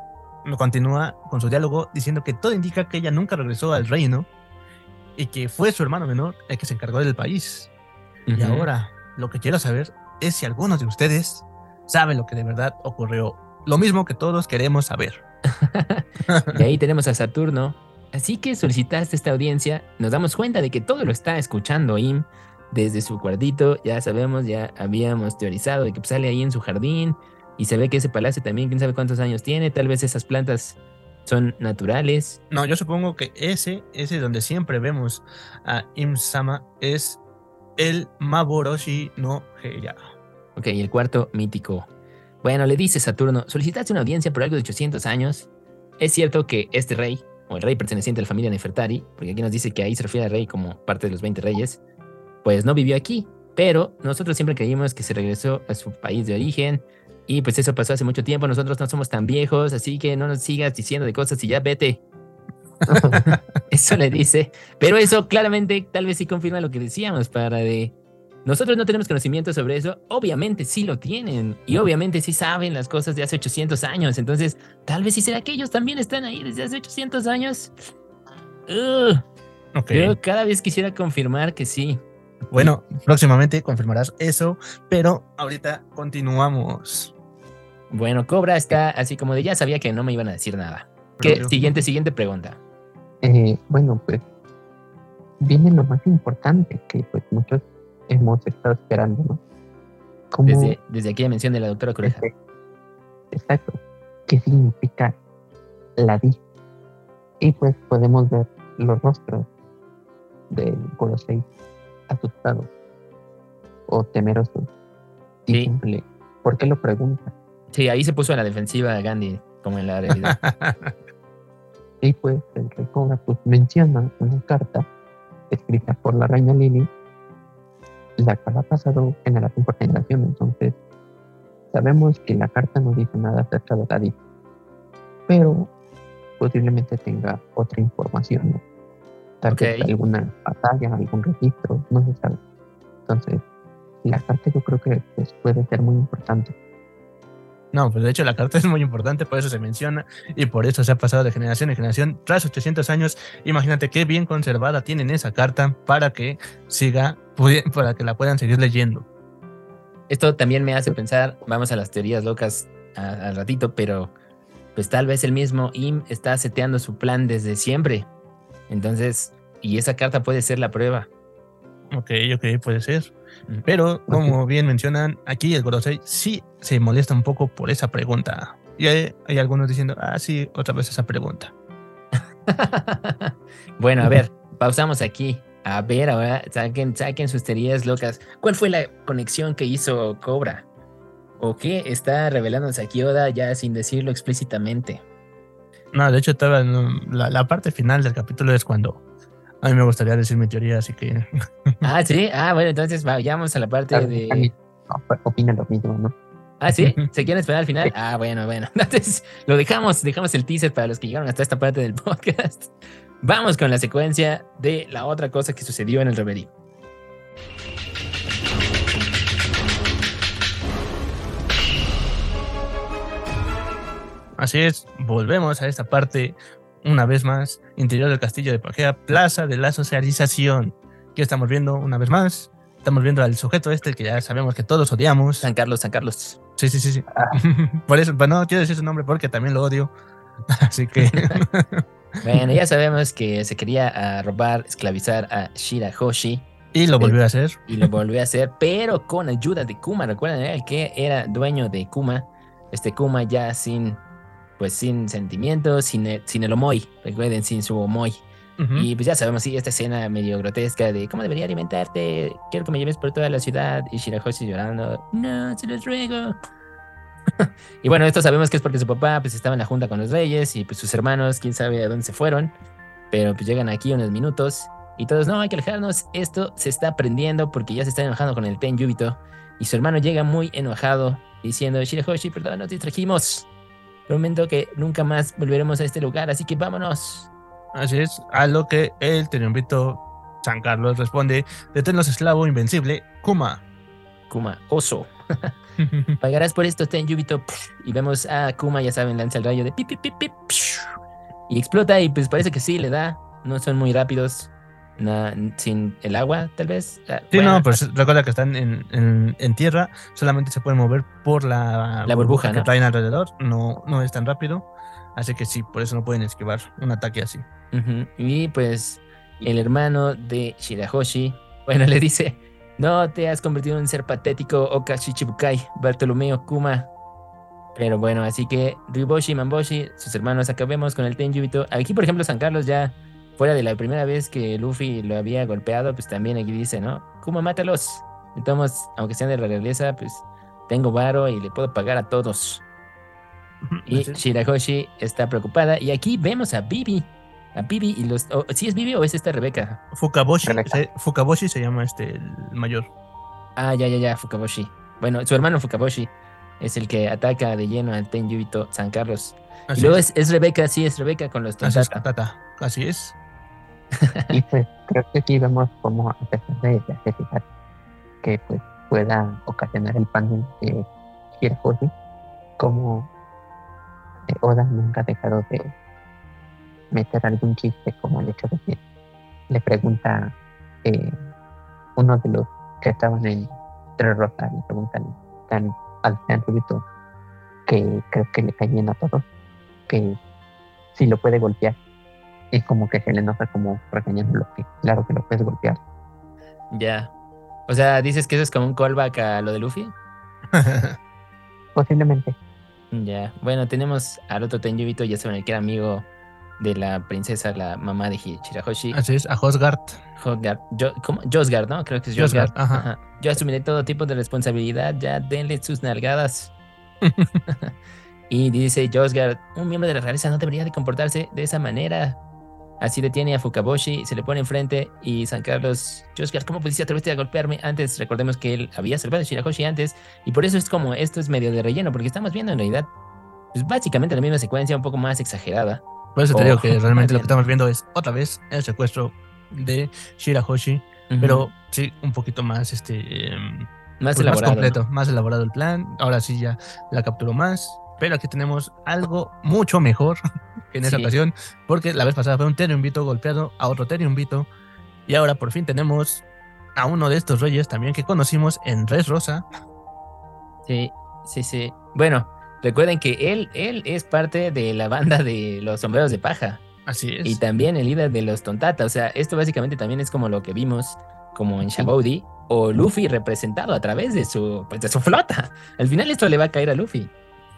continúa con su diálogo diciendo que todo indica que ella nunca regresó al reino y que fue su hermano menor el que se encargó del país. Y ahora lo que quiero saber es si algunos de ustedes saben lo que de verdad ocurrió. Lo mismo que todos queremos saber.
y ahí tenemos a Saturno. Así que solicitaste esta audiencia. Nos damos cuenta de que todo lo está escuchando Im desde su cuartito. Ya sabemos, ya habíamos teorizado de que sale ahí en su jardín y se ve que ese palacio también, quién sabe cuántos años tiene. Tal vez esas plantas son naturales.
No, yo supongo que ese, ese donde siempre vemos a Im-sama es el Maboroshi no Heya.
Ok, el cuarto mítico. Bueno, le dice Saturno, solicitaste una audiencia por algo de 800 años. Es cierto que este rey, o el rey perteneciente a la familia Nefertari, porque aquí nos dice que ahí se refiere al rey como parte de los 20 reyes, pues no vivió aquí. Pero nosotros siempre creímos que se regresó a su país de origen, y pues eso pasó hace mucho tiempo, nosotros no somos tan viejos, así que no nos sigas diciendo de cosas y ya vete. eso le dice. Pero eso claramente tal vez sí confirma lo que decíamos para de... Nosotros no tenemos conocimiento sobre eso, obviamente sí lo tienen y obviamente sí saben las cosas de hace 800 años, entonces tal vez sí será que ellos también están ahí desde hace 800 años. Yo cada vez quisiera confirmar que sí.
Bueno, próximamente confirmarás eso, pero ahorita continuamos.
Bueno, Cobra está así como de ya sabía que no me iban a decir nada. ¿Qué? Siguiente, siguiente pregunta.
Eh, bueno, pues viene lo más importante que pues muchos hemos estado esperando, ¿no?
desde, desde aquella mención de la doctora Coreja.
exacto. ¿Qué significa la D? Y pues podemos ver los rostros del Gorosei asustados o temerosos.
Sí.
¿Por qué lo pregunta?
Sí, ahí se puso a la defensiva Gandhi. como en la realidad.
y pues el rey Cobra pues menciona una carta escrita por la reina Lily, la cual ha pasado generación por generación. Entonces, sabemos que la carta no dice nada acerca de David, pero posiblemente tenga otra información, ¿no? Tal vez alguna batalla, algún registro, no se sabe. Entonces, la carta yo creo que pues, puede ser muy importante.
No, pues de hecho la carta es muy importante, por eso se menciona y por eso se ha pasado de generación en generación. Tras 800 años, imagínate qué bien conservada tienen esa carta para que siga, para que la puedan seguir leyendo.
Esto también me hace pensar, vamos a las teorías locas al ratito, pero pues tal vez el mismo Im está seteando su plan desde siempre. Entonces, y esa carta puede ser la prueba.
Ok, ok, puede ser. Pero, como bien mencionan, aquí el Gorosei sí se molesta un poco por esa pregunta. Y hay, algunos diciendo, ah, sí, otra vez esa pregunta.
bueno, a ver, pausamos aquí. A ver, ahora saquen, saquen sus teorías locas. ¿Cuál fue la conexión que hizo Cobra? ¿O qué está revelándose aquí Oda ya sin decirlo explícitamente?
No, de hecho, estaba la, la parte final del capítulo es cuando a mí me gustaría decir mi teoría, así que.
ah, sí. Ah, bueno, entonces vayamos a la parte de.
Opina lo mismo, ¿no?
Ah, sí. ¿Se quieren esperar al final? Ah, bueno, bueno. Entonces lo dejamos, dejamos el teaser para los que llegaron hasta esta parte del podcast. Vamos con la secuencia de la otra cosa que sucedió en el reverie.
Así es, volvemos a esta parte una vez más, interior del castillo de Pagea, plaza de la socialización. Aquí estamos viendo una vez más. Estamos viendo al sujeto este que ya sabemos que todos odiamos.
San Carlos, San Carlos.
Sí, sí, sí, sí. Ah. Por eso, pero no quiero decir su nombre porque también lo odio. Así que.
bueno, ya sabemos que se quería ah, robar, esclavizar a Shirahoshi.
Y lo volvió a hacer.
Y lo volvió a hacer, pero con ayuda de Kuma. Recuerden eh, que era dueño de Kuma. Este Kuma ya sin pues sin sentimientos, sin el, sin el omoy, recuerden, sin su omoy. Y pues ya sabemos, sí, esta escena medio grotesca de cómo debería alimentarte, quiero que me lleves por toda la ciudad. Y Shirahoshi llorando, no, se los ruego. y bueno, esto sabemos que es porque su papá pues estaba en la junta con los reyes y pues sus hermanos, quién sabe a dónde se fueron. Pero pues llegan aquí unos minutos y todos, no, hay que alejarnos, esto se está prendiendo porque ya se está enojando con el Ten Yubito. Y su hermano llega muy enojado diciendo, Shirahoshi, perdón, nos distrajimos. Prometo que nunca más volveremos a este lugar, así que vámonos.
Así es, a lo que el teniombito San Carlos responde, deténlos esclavo invencible, Kuma.
Kuma, oso. Pagarás por esto, ten Yubito. Y vemos a Kuma, ya saben, lanza el rayo de pip, pip, pip, pip. Y explota y pues parece que sí, le da. No son muy rápidos sin el agua, tal vez.
Ah, sí, no, pues recuerda que están en, tierra, solamente se pueden mover por la,
la burbuja,
que traen alrededor, no, no es tan rápido, así que sí, por eso no pueden esquivar un ataque así.
Y pues el hermano de Shirahoshi, bueno, le dice, no te has convertido en un ser patético, Okashichibukai, Bartolomeo Kuma. Pero bueno, así que Riboshi Mamboshi, sus hermanos, acabemos con el Tenjubito. Aquí, por ejemplo, San Carlos ya fuera de la primera vez que Luffy lo había golpeado, pues también aquí dice, ¿no? Kuma, mátalos. Entonces, aunque sean de la realeza, pues tengo varo y le puedo pagar a todos. Y Shirahoshi está preocupada. Y aquí vemos a Bibi. A Bibi y los. ¿Sí es Bibi o es esta Rebeca?
Fukaboshi. Fukaboshi se llama este, el mayor.
Ah, ya, ya, ya, Fukaboshi. Bueno, su hermano Fukaboshi es el que ataca de lleno al Tenjubito San Carlos. y luego es. Rebeca, sí, es Rebeca con los
Tata. Así es
y pues creo que sí vemos como a pesar de que pues pueda ocasionar el pan de Hirahoshi, como eh, Oda nunca ha dejado de meter algún chiste como el hecho de que le pregunta eh, uno de los que estaban en Tres Rosas, le preguntan tan, al Subito que creo que le caen a todos, que si lo puede golpear y como que se le enoja como regañándolo que claro que lo puedes golpear.
Ya. O sea, dices que eso es como un callback a lo de Luffy.
Posiblemente.
Ya. Bueno, tenemos al otro Tenjubito, ya saben, que era amigo de la princesa, la mamá de Shirahoshi.
Así es, a Hosgard.
Hosgard. Yo, ¿cómo? Josgard, ¿no? Creo que es Josgard. Ajá. Yo asumiré todo tipo de responsabilidad, ya denle sus nalgadas. Y dice Josgard, un miembro de la realeza no debería de comportarse de esa manera. Así detiene a Fukaboshi, se le pone enfrente y San Carlos, Josgard, ¿cómo pudiste atreverte a golpearme antes? Recordemos que él había salvado a Shirahoshi antes y por eso es como esto es medio de relleno, porque estamos viendo en realidad pues básicamente la misma secuencia, un poco más exagerada.
Por eso te digo que realmente lo que estamos viendo es otra vez el secuestro de Shirahoshi, pero sí, un poquito más este em,
más
pues,
elaborado.
más completo, más elaborado el plan. Ahora sí ya la capturó más, pero aquí tenemos algo mucho mejor que en esa
Sí.
ocasión, porque la vez pasada fue un Teriumbito golpeado a otro Teriumbito y ahora por fin tenemos a uno de estos reyes también que conocimos en Res Rosa.
Sí, sí, sí. Bueno, recuerden que él, él es parte de la banda de los sombreros de paja
Así es.
y también el líder de los Tontata. O sea, esto básicamente también es como lo que vimos como en Shaboudi o Luffy representado a través de su, pues, de su flota. Al final esto le va a caer a Luffy.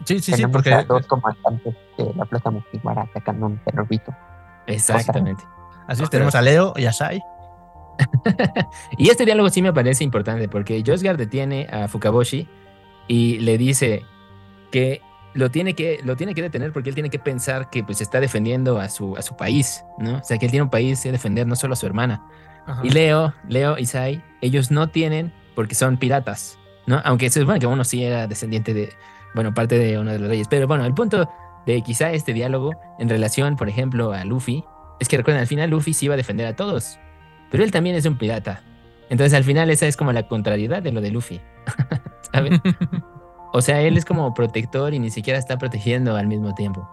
Sí, sí, sí,
Tenemos
porque
a dos comandantes de la Plaza Mugiwara atacando un terrorito.
Exactamente.
así es, tenemos a Leo y a Sai.
y este diálogo sí me parece importante porque Josgar detiene a Fukaboshi y le dice que lo tiene que, lo tiene que detener porque él tiene que pensar que pues está defendiendo a su, a su país, ¿no? O sea, que él tiene un país que defender, no solo a su hermana.
Ajá.
Y Leo, Leo y Sai, ellos no tienen porque son piratas, ¿no? Aunque se supone que uno sí era descendiente de, bueno, parte de uno de los reyes. Pero bueno, el punto de quizá este diálogo en relación, por ejemplo, a Luffy, es que recuerden, al final Luffy sí iba a defender a todos, pero él también es un pirata. Entonces al final esa es como la contrariedad de lo de Luffy, ¿sabes? O sea, él es como protector y ni siquiera está protegiendo al mismo tiempo.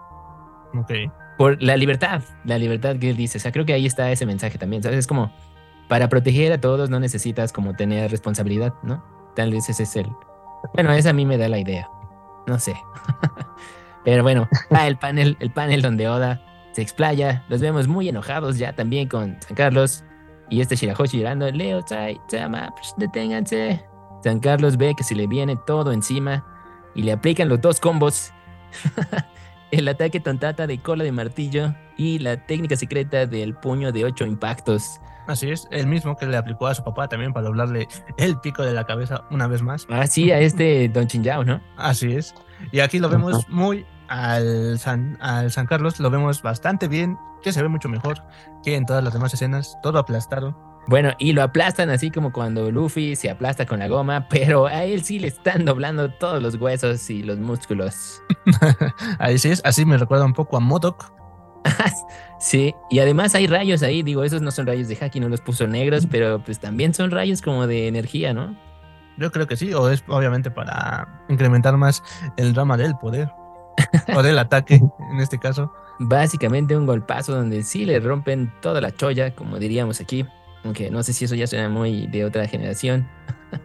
ok.
Por la libertad, la libertad que él dice. O sea, creo que ahí está ese mensaje también, ¿sabes? Es como, para proteger a todos no necesitas como tener responsabilidad, ¿no? Tal vez ese es el... Bueno, esa a mí me da la idea. No sé. Pero bueno, va el panel, el panel donde Oda se explaya. Los vemos muy enojados ya también con San Carlos. Y este Shirahoshi llorando, Leo, Sai, Sama, pues, deténganse. San Carlos ve que se le viene todo encima y le aplican los dos combos. el ataque tontata de cola de martillo y la técnica secreta del puño de ocho impactos.
Así es, el mismo que le aplicó a su papá también para doblarle el pico de la cabeza una vez más.
Ah, sí, a este Don Chinjao, ¿no?
Así es. Y aquí lo vemos muy al San, al San Carlos, lo vemos bastante bien, que se ve mucho mejor que en todas las demás escenas, todo aplastado.
Bueno, y lo aplastan así como cuando Luffy se aplasta con la goma, pero a él sí le están doblando todos los huesos y los músculos.
Ahí sí es, así me recuerda un poco a Modok.
sí, y además hay rayos ahí, digo, esos no son rayos de Haki, no los puso negros, pero pues también son rayos como de energía, ¿no?
Yo creo que sí, o es obviamente para incrementar más el drama del poder o del ataque en este caso.
Básicamente un golpazo donde sí le rompen toda la cholla, como diríamos aquí. Aunque no sé si eso ya suena muy de otra generación.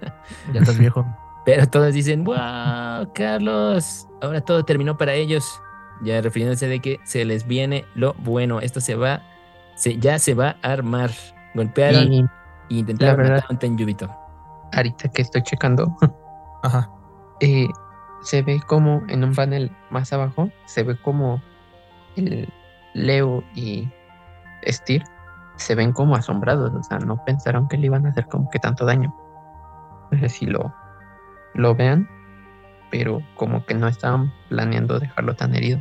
Ya estás viejo.
Pero todos dicen, wow, Carlos, ahora todo terminó para ellos. Ya refiriéndose de que se les viene lo bueno. Esto se va, se, ya se va a armar. Golpearon
Y
e intentaron
verdad-
matar a Tenjubito.
ahorita que estoy checando,
Ajá.
eh, se ve como en un panel más abajo, se ve como el Leo y Steer se ven como asombrados, o sea, no pensaron que le iban a hacer como que tanto daño. No sé si lo, lo vean, pero como que no estaban planeando dejarlo tan herido.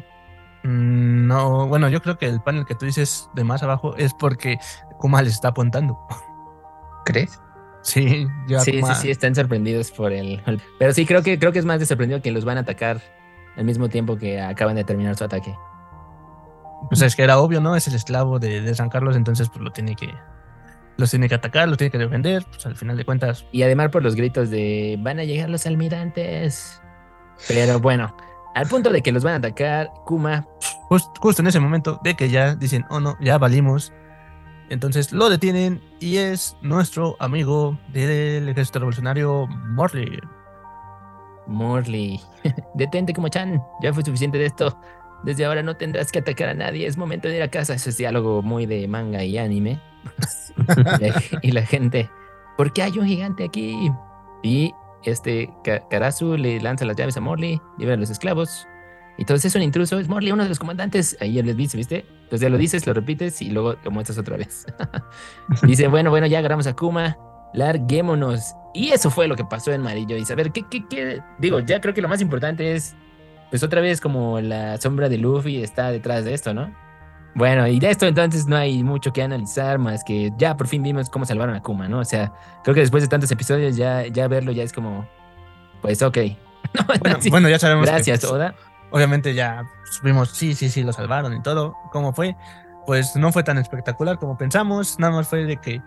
Mm, No, bueno, yo creo que el panel que tú dices de más abajo es porque Kuma les está apuntando.
¿Crees?
Sí, ya
Sí,
Kuma-
sí, sí, están sorprendidos por el. el- Pero sí, creo que, creo que es más de sorprendido que los van a atacar al mismo tiempo que acaban de terminar su ataque.
Pues es que era obvio, ¿no? Es el esclavo de, de San Carlos, entonces pues lo tiene que los tiene que atacar, los tiene que defender, pues al final de cuentas.
Y además por los gritos de van a llegar los almirantes. Pero bueno, al punto de que los van a atacar, Kuma,
Just- justo en ese momento de que ya dicen, oh no, ya valimos. Entonces lo detienen y es nuestro amigo del ejército revolucionario Morley.
Morley, detente como Chan, ya fue suficiente de esto. Desde ahora no tendrás que atacar a nadie, es momento de ir a casa. Ese es diálogo muy de manga y anime. y, la, y la gente, ¿por qué hay un gigante aquí? Y este Ka- Karasu le lanza las llaves a Morley, lleva a los esclavos. Y entonces es un intruso, es Morley, uno de los comandantes. Ahí les dice, ¿viste? Entonces ya lo dices, lo repites y luego lo muestras otra vez. dice, bueno, bueno, ya agarramos a Kuma, larguémonos. Y eso fue lo que pasó en Marillo. Y saber qué, qué, qué. Digo, ya creo que lo más importante es pues otra vez como la sombra de Luffy está detrás de esto, ¿no? Bueno, y de esto entonces no hay mucho que analizar más que ya por fin vimos cómo salvaron a Kuma, ¿no? O sea, creo que después de tantos episodios ya, ya verlo ya es como, pues ok.
bueno, ya sabemos.
Gracias, que, pues, Oda.
Obviamente ya supimos, sí, sí, sí, lo salvaron y todo. ¿Cómo fue? Pues no fue tan espectacular como pensamos, nada más fue de que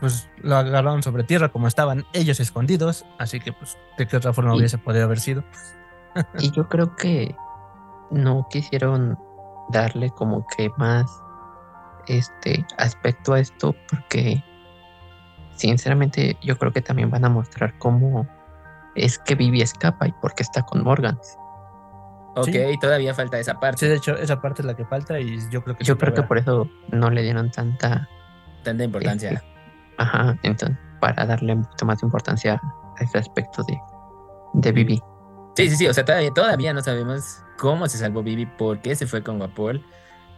pues lo agarraron sobre tierra como estaban ellos escondidos, así que pues de qué otra forma hubiese podido haber sido.
y yo creo que no quisieron darle como que más este aspecto a esto porque sinceramente yo creo que también van a mostrar cómo es que Vivi escapa y por qué está con Morgan.
Ok, todavía falta esa parte.
Sí, de hecho, esa parte es la que falta y yo creo que...
Yo creo que por eso no le dieron tanta...
Tanta importancia.
Este, ajá, entonces, para darle un poquito más importancia a ese aspecto de, de Vivi.
Sí, sí, sí, o sea, todavía, todavía no sabemos cómo se salvó Vivi, por qué se fue con Guapol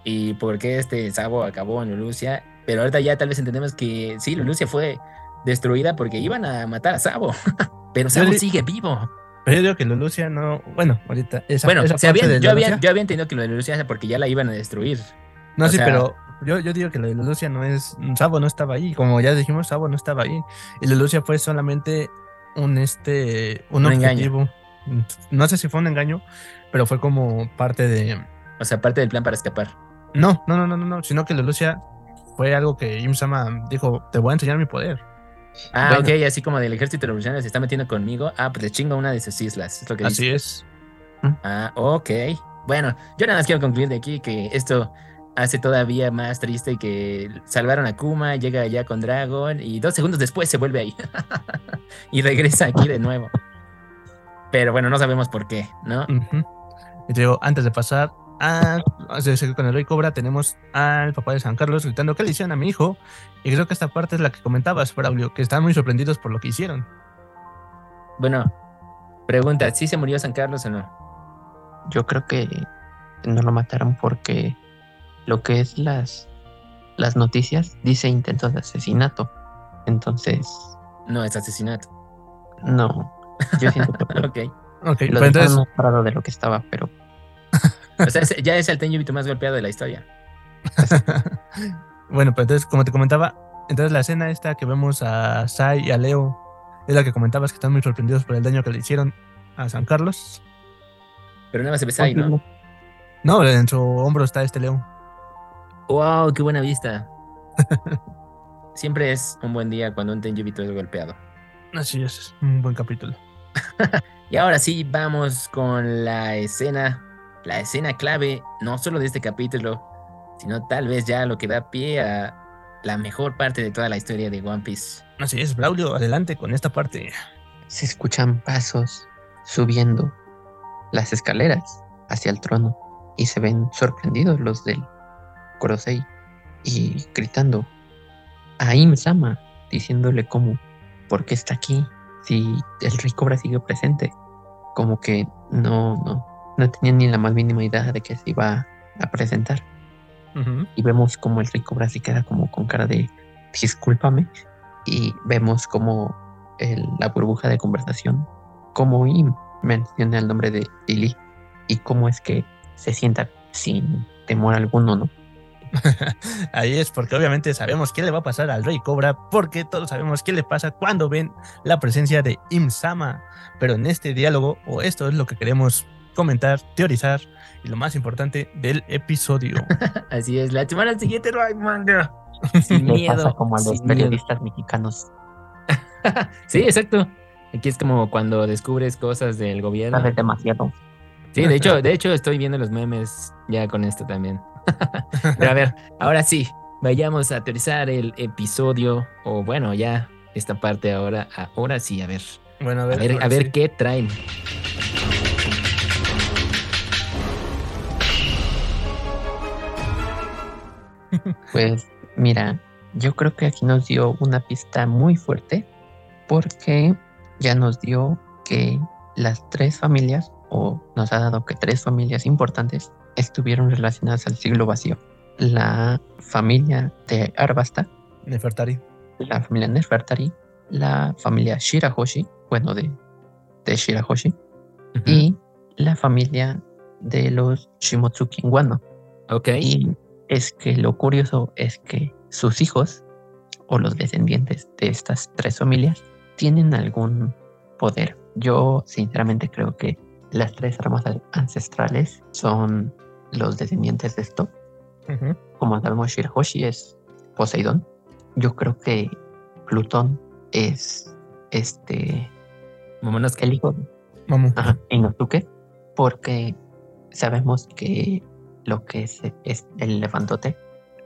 y por qué este Sabo acabó en Lulucia. Pero ahorita ya tal vez entendemos que sí, Lulucia fue destruida porque iban a matar a Sabo, pero Sabo sigue vivo.
Pero yo digo que Lulucia no. Bueno, ahorita.
Esa, bueno, yo, había, yo había entendido que lo de Lulucia era porque ya la iban a destruir.
No, sí, pero yo, yo digo que lo de Lulucia no es. Sabo no estaba ahí. Como ya dijimos, Sabo no estaba ahí. Y Lulucia fue solamente un este. Un, objetivo. Engaño. No sé si fue un engaño, pero fue como parte de.
O sea, parte del plan para escapar.
No, no, no, no, no, no. Sino que Lulucia fue algo que Imsama dijo: Te voy a enseñar mi poder.
Ah, ok, así como del ejército revolucionario se está metiendo conmigo. Ah, pues le chingo una de sus islas. Es lo que
así es.
Ah, ok. Bueno, yo nada más quiero concluir de aquí que esto hace todavía más triste que salvaron a Kuma, llega allá con Dragon y dos segundos después se vuelve ahí y regresa aquí de nuevo. Pero bueno, no sabemos por qué, ¿no?
Y te digo, antes de pasar, Ah, con el Rey Cobra tenemos al papá de San Carlos gritando ¿qué le hicieron a mi hijo? Y creo que esta parte es la que comentabas, Braulio, que están muy sorprendidos por lo que hicieron.
Bueno, pregunta, ¿sí se murió San Carlos o
no? Yo creo que no lo mataron porque lo que es las, las noticias dice intento de asesinato. Entonces...
No, es asesinato.
No, yo siento que...
ok.
lo entonces... más parado de lo que estaba, pero
o sea, ya es el Tenjubito más golpeado de la historia.
bueno, pues entonces, como te comentaba, entonces la escena esta que vemos a Sai y a Leo es la que comentabas que están muy sorprendidos por el daño que le hicieron a San Carlos.
Pero nada más se ve Sai, ¿no?
No, en su hombro está este Leo.
¡Wow! ¡Qué buena vista! Siempre es un buen día cuando un Tenjubito es golpeado.
Así es, un buen capítulo.
Y ahora sí, vamos con la escena la escena clave, no solo de este capítulo, sino tal vez ya lo que da pie a la mejor parte de toda la historia de One Piece.
Así es, Braulio, adelante con esta parte.
Se escuchan pasos subiendo las escaleras hacia el trono y se ven sorprendidos los del Korosei y gritando a Im-sama, diciéndole cómo, ¿por qué está aquí? Si el rey Cobra sigue presente. Como que no, no, no tenía ni la más mínima idea de que se iba a presentar. Y vemos como el rico se queda como con cara de discúlpame. Y vemos como la burbuja de conversación, como Im menciona el nombre de Lily y cómo es que se sienta sin temor alguno, ¿no?
Ahí es porque obviamente sabemos qué le va a pasar al Rey Cobra, porque todos sabemos qué le pasa cuando ven la presencia de Im Sama. Pero en este diálogo, o esto es lo que queremos comentar, teorizar y lo más importante del episodio.
Así es, la semana siguiente no hay manga. Sin miedo.
como a los periodistas mexicanos.
sí, exacto. Aquí es como cuando descubres cosas del gobierno.
Sabes demasiado.
Sí, de hecho, de hecho estoy viendo los memes ya con esto también. Pero a ver, ahora sí, vayamos a teorizar el episodio, o bueno, ya esta parte ahora, ahora sí, a ver.
Bueno, a ver,
a ver, a ver qué traen.
Pues mira, yo creo que aquí nos dio una pista muy fuerte porque ya nos dio que las tres familias, o nos ha dado que tres familias importantes estuvieron relacionadas al siglo vacío. La familia de Arbasta,
Nefertari,
la familia Nefertari, la familia Shirahoshi, bueno, de, de Shirahoshi, y la familia de los Shimotsuki Wano.
Ok.
Y es que lo curioso es que sus hijos o los descendientes de estas tres familias tienen algún poder. Yo sinceramente creo que las tres armas ancestrales son los descendientes de esto. Como sabemos, Shirahoshi es Poseidón. Yo creo que Plutón es este
Momonosuke.
el hijo
Vamos.
Ajá, Inosuke, porque sabemos que lo que es, es el elefantote,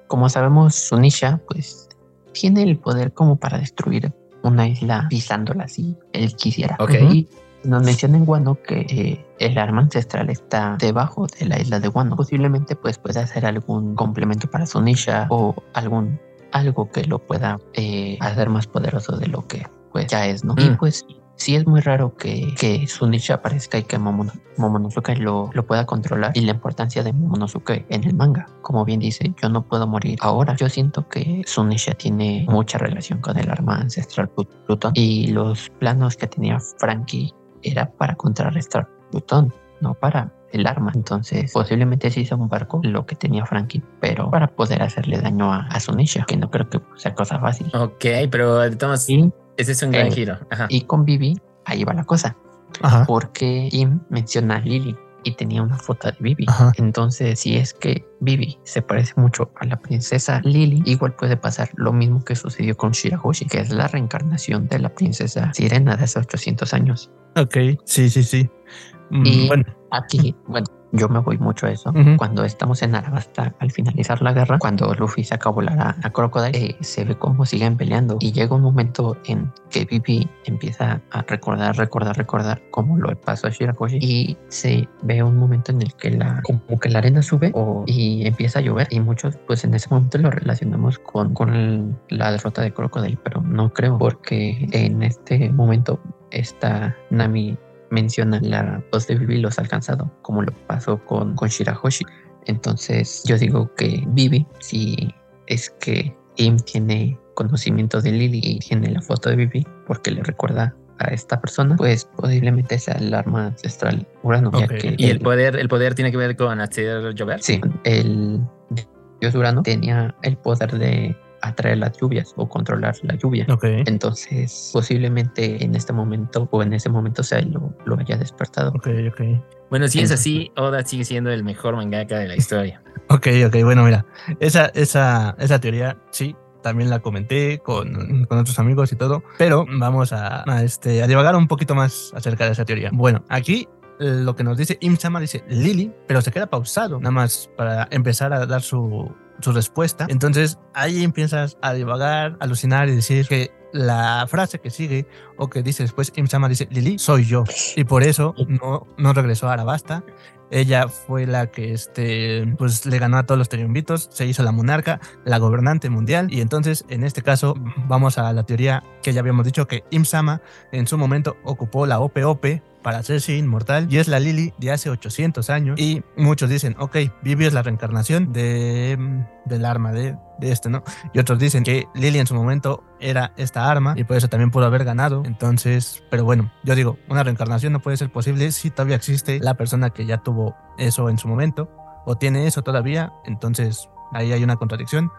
como sabemos, Sunisha, pues tiene el poder como para destruir una isla pisándola si él quisiera. Y nos menciona en Wano que eh, el arma ancestral está debajo de la isla de Wano. Posiblemente pues pueda hacer algún complemento para Sunisha o algún algo que lo pueda eh, hacer más poderoso de lo que pues ya es, ¿no? Y
Mm.
pues sí es muy raro que, que Sunisha aparezca y que Momono- Momonosuke lo, lo pueda controlar y la importancia de Momonosuke en el manga. Como bien dice, yo no puedo morir ahora. Yo siento que Sunisha tiene mucha relación con el arma ancestral Plut- Plutón y los planos que tenía Frankie era para contrarrestar Plutón, no para el arma. Entonces, posiblemente se hizo un barco lo que tenía Frankie, pero para poder hacerle daño a, a Sunisha, que no creo que sea cosa fácil.
Ok, pero de todos
Y,
ese es un gran
Eh,
giro. Ajá.
y con Vivi, ahí va la cosa.
Ajá.
porque Im menciona a Lily y tenía una foto de Vivi.
Ajá.
Entonces, si es que Vivi se parece mucho a la princesa Lily, igual puede pasar lo mismo que sucedió con Shirahoshi, que es la reencarnación de la princesa Sirena de hace 800 años.
Ok, sí, sí, sí. Mm,
Y-
Bueno,
Aquí, bueno, yo me voy mucho a eso.
Ujú.
Cuando estamos en Arabasta, al finalizar la guerra, cuando Luffy saca a volar a, a Crocodile, eh, se ve cómo siguen peleando. Y llega un momento en que Vivi empieza a recordar, recordar, recordar cómo lo pasó a Shirahoshi. Y se ve un momento en el que la, como que la arena sube o- y empieza a llover. Y muchos, pues en ese momento lo relacionamos con, con el- la derrota de Crocodile, pero no creo, porque en este momento esta Nami menciona la voz de Vivi los ha alcanzado, como lo pasó con, con Shirahoshi. Entonces yo digo que Vivi, si es que Im tiene conocimiento de Lily y tiene la foto de Vivi porque le recuerda a esta persona, pues posiblemente sea el arma ancestral Urano, ya
Ok.
que
Y el poder, el poder tiene que ver con hacer llover.
Sí, el dios Urano tenía el poder de atraer las lluvias o controlar la lluvia.
ok.
Entonces, posiblemente en este momento o en ese momento sea lo, lo haya despertado.
Ok, ok.
Bueno, si es
Entonces-
así, Oda sigue siendo el mejor mangaka de la historia.
Ok, ok, bueno, mira, esa, esa, esa teoría sí, también la comenté con, con otros amigos y todo, pero vamos a, a, este, a divagar un poquito más acerca de esa teoría. Bueno, aquí lo que nos dice Imsama dice Lily, pero se queda pausado, nada más para empezar a dar su, su respuesta. Entonces ahí empiezas a divagar, alucinar y decir que la frase que sigue o que dice después Imsama dice Lily, soy yo. Y por eso no, no regresó a Arabasta. Ella fue la que este, pues, le ganó a todos los triunvitos, se hizo la monarca, la gobernante mundial. Y entonces, en este caso, vamos a la teoría que ya habíamos dicho que Imsama en su momento ocupó la OPOP para hacerse inmortal y es la Lily de hace 800 años. Y muchos dicen, ok, Vivi es la reencarnación de, mm, del arma de, de este, ¿no? Y otros dicen que Lily en su momento era esta arma y por eso también pudo haber ganado. Entonces, pero bueno, yo digo, una reencarnación no puede ser posible si todavía existe la persona que ya tuvo eso en su momento o tiene eso todavía. Entonces, ahí hay una contradicción.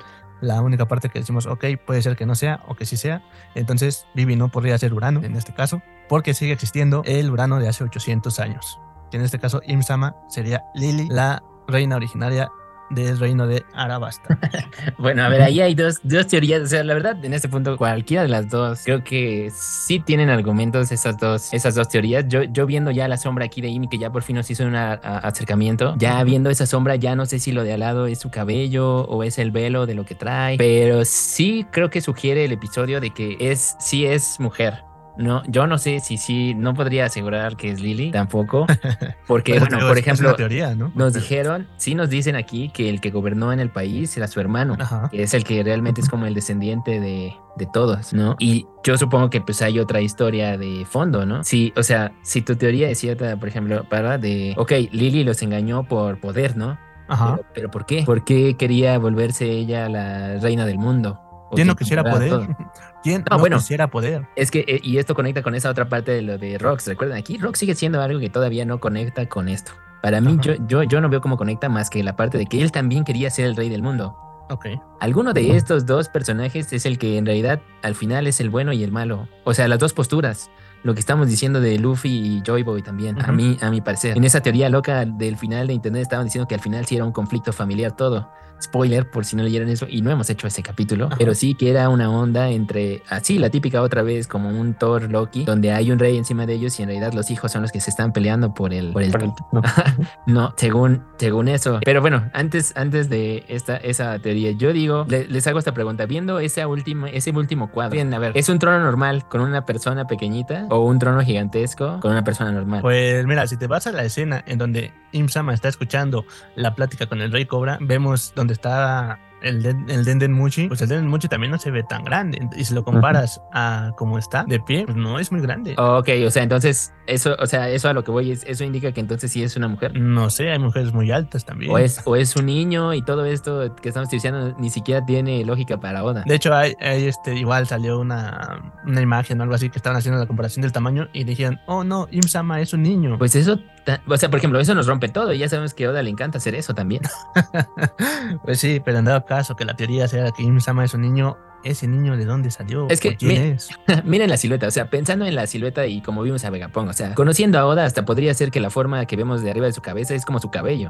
La única parte que decimos, ok, puede ser que no sea o que sí sea. Entonces, Vivi no podría ser Urano en este caso, porque sigue existiendo el Urano de hace 800 años. Que en este caso, Imsama sería Lily, la reina originaria del reino de Arabasta.
Bueno, a ver, ahí hay dos, dos teorías. O sea, la verdad, en este punto, cualquiera de las dos, creo que sí tienen argumentos esas dos, esas dos teorías. Yo, yo viendo ya la sombra aquí de Imi, que ya por fin nos hizo un acercamiento, ya viendo esa sombra, ya no sé si lo de al lado es su cabello o es el velo de lo que trae, pero sí creo que sugiere el episodio de que es, sí es mujer. No, yo no sé si sí, no podría asegurar que es Lily tampoco, porque,
Pero
bueno, por ejemplo,
teoría, ¿no?
nos dijeron, sí nos dicen aquí que el que gobernó en el país era su hermano,
Ajá.
que es el que realmente es como el descendiente de, de todos, ¿no? Y yo supongo que pues hay otra historia de fondo, ¿no? Sí, o sea, si tu teoría es cierta, por ejemplo, para de, ok, Lily los engañó por poder, ¿no?
Ajá.
Pero, pero ¿por qué? ¿Por qué quería volverse ella la reina del mundo?
¿Quién no quisiera poder?
todo.
¿Quién
No,
no,
bueno.
quisiera poder?
Es que, eh, y esto conecta con esa otra parte de lo de Rox. Recuerden, aquí Rox sigue siendo algo que todavía no conecta con esto. Para mí, yo, yo, yo no veo cómo conecta más que la parte de que él también quería ser el rey del mundo.
Ok.
Alguno de estos dos personajes es el que en realidad al final es el bueno y el malo. O sea, las dos posturas. Lo que estamos diciendo de Luffy y Joy Boy también, a mí, a mi parecer. En esa teoría loca del final de internet estaban diciendo que al final sí era un conflicto familiar todo. Spoiler, por si no leyeron eso, y no hemos hecho ese capítulo,
Ajá.
pero sí que era una onda entre, así, la típica otra vez, como un Thor Loki, donde hay un rey encima de ellos y en realidad los hijos son los que se están peleando por el, por el
Por el- no.
no, según, según eso. Pero bueno, antes, antes de esta, esa teoría, yo digo, le- les hago esta pregunta. Viendo esa última, ese último cuadro, bien, a ver, ¿es un trono normal con una persona pequeñita o un trono gigantesco con una persona normal?
Pues mira, si te vas a la escena en donde Imsama está escuchando la plática con el Rey Cobra, vemos donde está el, Den- el Denden Muchi, pues el Denden Muchi también no se ve tan grande. Y si lo comparas a cómo está de pie, pues no es muy grande.
Ok, o sea, entonces, eso, o sea, eso a lo que voy es, eso indica que entonces sí es una mujer.
No sé, hay mujeres muy altas también.
O es, o es un niño y todo esto que estamos diciendo ni siquiera tiene lógica para Oda.
De hecho, hay, hay, este, igual salió una, una imagen o algo así que estaban haciendo la comparación del tamaño y dijeron, oh no, Imsama es un niño.
Pues eso, o sea, por ejemplo, eso nos rompe todo y ya sabemos que a Oda le encanta hacer eso también.
pues sí, pero en dado caso que la teoría sea que Imsama es un niño, ese niño de dónde salió,
Es que,
¿Por quién
mi-
es.
Miren la silueta, o sea, pensando en la silueta y como vimos a Vegapunk, o sea, conociendo a Oda, hasta podría ser que la forma que vemos de arriba de su cabeza es como su cabello.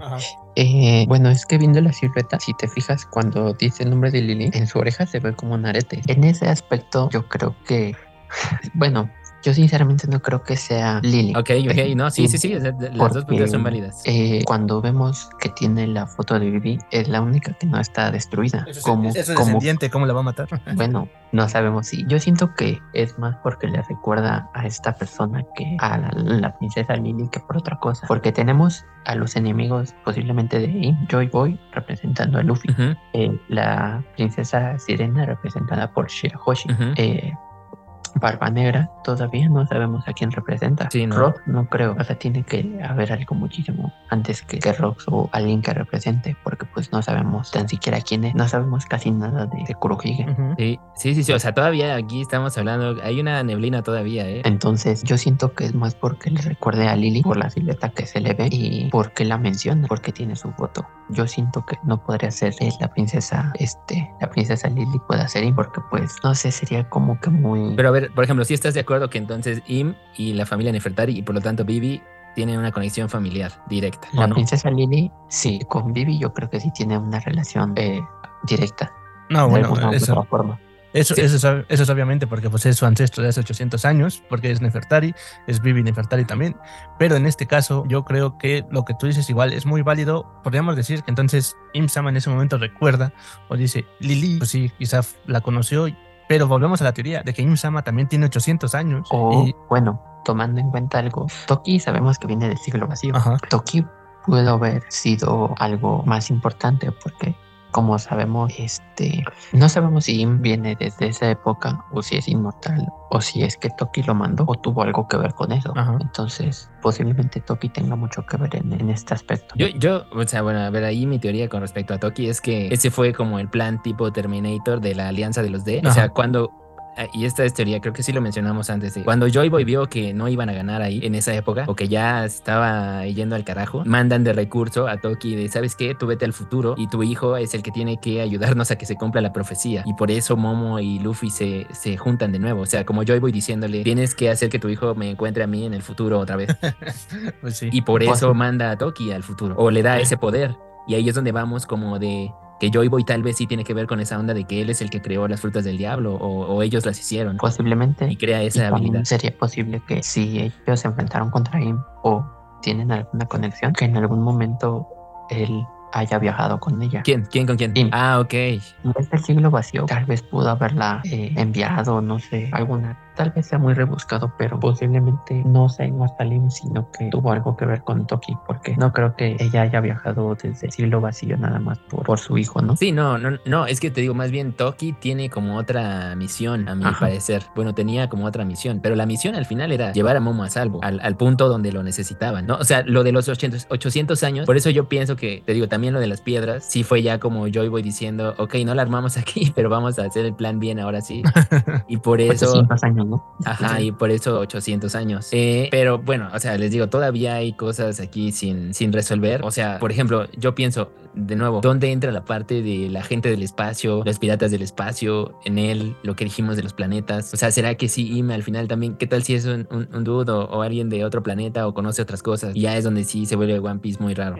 Eh, bueno, es que viendo la silueta, si te fijas cuando dice el nombre de Lily, en su oreja se ve como un arete. En ese aspecto, yo creo que, bueno, yo sinceramente no creo que sea Lily.
Ok, ok, no, sí, sí, sí, las dos
Porque,
puntas son válidas.
eh, cuando vemos que tiene la foto de Vivi, es la única que no está destruida. como,
es su
como
descendiente, ¿cómo la va a matar?
bueno, no sabemos si. Yo siento que es más porque le recuerda a esta persona que a la, la princesa Lily que por otra cosa. Porque tenemos a los enemigos posiblemente de Im, Joy Boy representando a Luffy, eh, la princesa Sirena representada por Shirahoshi.
ujú.
eh, Barba Negra, todavía no sabemos a quién representa.
Sí, ¿no?
Rock, no creo. O sea, tiene que haber algo muchísimo antes que, que Rox o alguien que represente, porque pues no sabemos tan siquiera quién es. No sabemos casi nada de, de Kurohige.
Sí, sí, sí, sí, o sea, todavía aquí estamos hablando, hay una neblina todavía, ¿eh?
Entonces, yo siento que es más porque le recuerde a Lily por la silueta que se le ve y porque la menciona, porque tiene su foto. Yo siento que no podría ser eh, la princesa, este, la princesa Lily pueda ser Im, porque pues, no sé, sería como que muy...
Pero a ver, por ejemplo, si estás de acuerdo que entonces Im y la familia Nefertari y por lo tanto Vivi tienen una conexión familiar directa, ¿o
La
no?
princesa Lily, sí, con Vivi yo creo que sí tiene una relación eh, directa.
No,
de
bueno,
alguna
eso,
otra forma.
Eso,
Sí.
eso, es, ob- eso es obviamente porque pues, es su ancestro de hace 800 años, porque es Nefertari, es Vivi Nefertari también. Pero en este caso, yo creo que lo que tú dices igual es muy válido. Podríamos decir que entonces Imsama en ese momento recuerda o dice, Lili, pues sí, quizá la conoció, pero volvemos a la teoría de que Imsama también tiene 800 años.
O,
y-
bueno, tomando en cuenta algo, Toki sabemos que viene del siglo vacío.
ajá,
Toki pudo haber sido algo más importante porque como sabemos, este, no sabemos si Im viene desde esa época o si es inmortal o si es que Toki lo mandó o tuvo algo que ver con eso.
Ajá.
Entonces, posiblemente Toki tenga mucho que ver en, en este aspecto.
Yo, yo, o sea, bueno, a ver, ahí mi teoría con respecto a Toki es que ese fue como el plan tipo Terminator de la alianza de los D. O
Ajá.
sea, cuando, y esta es teoría, creo que sí lo mencionamos antes, de cuando Joy Boy vio que no iban a ganar ahí en esa época, o que ya estaba yendo al carajo, mandan de recurso a Toki de, ¿sabes qué? Tú vete al futuro y tu hijo es el que tiene que ayudarnos a que se cumpla la profecía. Y por eso Momo y Luffy se, se juntan de nuevo. O sea, como Joy Boy diciéndole, tienes que hacer que tu hijo me encuentre a mí en el futuro otra vez.
pues sí.
Y por eso manda a Toki al futuro. O le da ese poder. Y ahí es donde vamos como de que Joy Boy tal vez sí tiene que ver con esa onda de que él es el que creó las frutas del diablo o, o ellos las hicieron.
Posiblemente
Y crea esa habilidad.
sería posible que si ellos se enfrentaron contra Im o tienen alguna conexión, que en algún momento él haya viajado con ella.
¿Quién? ¿Quién con quién? Ah, ok.
Desde el siglo vacío, tal vez pudo haberla eh, enviado, no sé, alguna tal vez sea muy rebuscado, pero posiblemente no sea Inmortalim, sino que tuvo algo que ver con Toki, porque no creo que ella haya viajado desde el siglo vacío nada más por, por su hijo, ¿no?
Sí, no, no, no, es que te digo, más bien Toki tiene como otra misión, a mi parecer. Bueno, tenía como otra misión, pero la misión al final era llevar a Momo a salvo, al, al punto donde lo necesitaban, ¿no? O sea, lo de los 800, 800 años, por eso yo pienso que, te digo, también lo de las piedras, sí fue ya como yo voy diciendo, ok, no la armamos aquí, pero vamos a hacer el plan bien ahora sí. y por eso...
800 años, ¿no?
Ajá, y por eso 800 años. Eh, pero bueno, o sea, les digo, todavía hay cosas aquí sin, sin resolver. O sea, por ejemplo, yo pienso, de nuevo, ¿dónde entra la parte de la gente del espacio, los piratas del espacio, en él, lo que dijimos de los planetas? O sea, ¿será que sí, Ime al final también, qué tal si es un, un, dude o, alguien de otro planeta o conoce otras cosas? Y ya es donde sí se vuelve One Piece muy raro.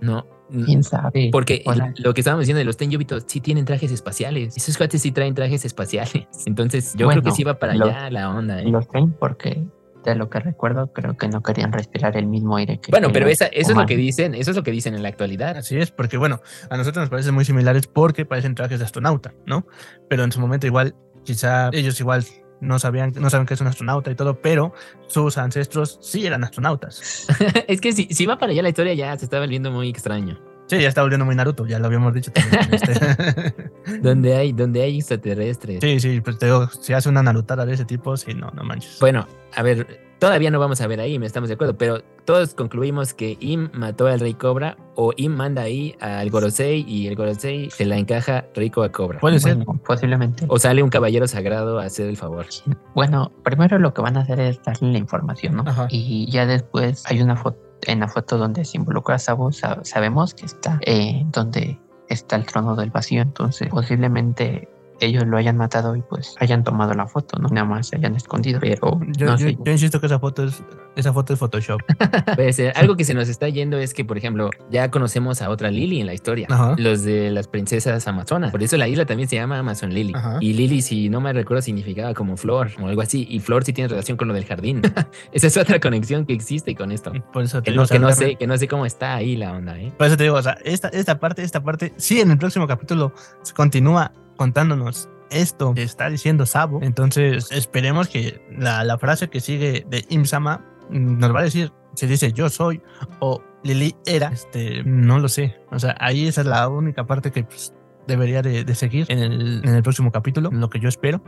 ¿No?
¿Quién sabe?
Porque lo que estábamos diciendo de los Tenyubitos sí tienen trajes espaciales. Esos cuates sí traen trajes espaciales. Entonces, yo creo que sí va para allá la onda. ¿eh?
Los traen porque de lo que recuerdo, creo que no querían respirar el mismo aire que.
Bueno, pero esa, eso es lo que dicen, eso es lo que dicen en la actualidad.
Así es, porque bueno, a nosotros nos parecen muy similares porque parecen trajes de astronauta, ¿no? Pero en su momento igual, quizá ellos igual no sabían, no saben que es un astronauta y todo, pero sus ancestros sí eran astronautas.
es que si, si va para allá la historia ya se está volviendo muy extraño.
Sí, ya está volviendo muy Naruto, ya lo habíamos dicho también.
Este. donde hay, donde hay extraterrestres.
Sí, sí, pues te digo, si hace una Narutada de ese tipo, sí, no, no manches.
Bueno, a ver, todavía no vamos a ver ahí, me estamos de acuerdo, pero todos concluimos que Im mató al Rey Cobra o Im manda ahí al Gorosei y el Gorosei se la encaja rico a Cobra.
Puede ser.
posiblemente.
O sale un caballero sagrado a hacer el favor.
Bueno, primero lo que van a hacer es darle la información, ¿no? Y ya después hay una foto en la foto donde se involucra a Sabo, sabemos que está eh, donde está el trono del vacío, entonces posiblemente ellos lo hayan matado y pues hayan tomado la foto, ¿no? Nada más se hayan escondido. Pero
yo, insisto que esa foto es esa foto es Photoshop.
Puede ser. Algo que se nos está yendo es que, por ejemplo, ya conocemos a otra Lily en la historia, los de las princesas amazonas. Por eso la isla también se llama Amazon Lily. Y Lily, si no me recuerdo, significaba como flor o algo así. Y flor sí tiene relación con lo del jardín. Esa es otra conexión que existe con esto. Por eso que, no, sé, que no sé cómo está ahí la onda. ¿eh?
Por eso te digo, o sea, esta, esta parte, esta parte, sí, en el próximo capítulo se continúa contándonos esto que está diciendo Sabo. Entonces, esperemos que la, frase que sigue de Imsama nos va a decir si dice yo soy o Lili era. Este, no lo sé. O sea, ahí esa es la única parte que pues, debería de, seguir en el, en el, próximo capítulo, lo que yo espero.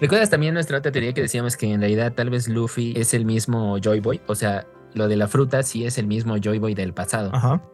¿Recuerdas también nuestra otra teoría que decíamos que en realidad tal vez Luffy es el mismo Joy Boy? O sea, lo de la fruta sí es el mismo Joy Boy del pasado.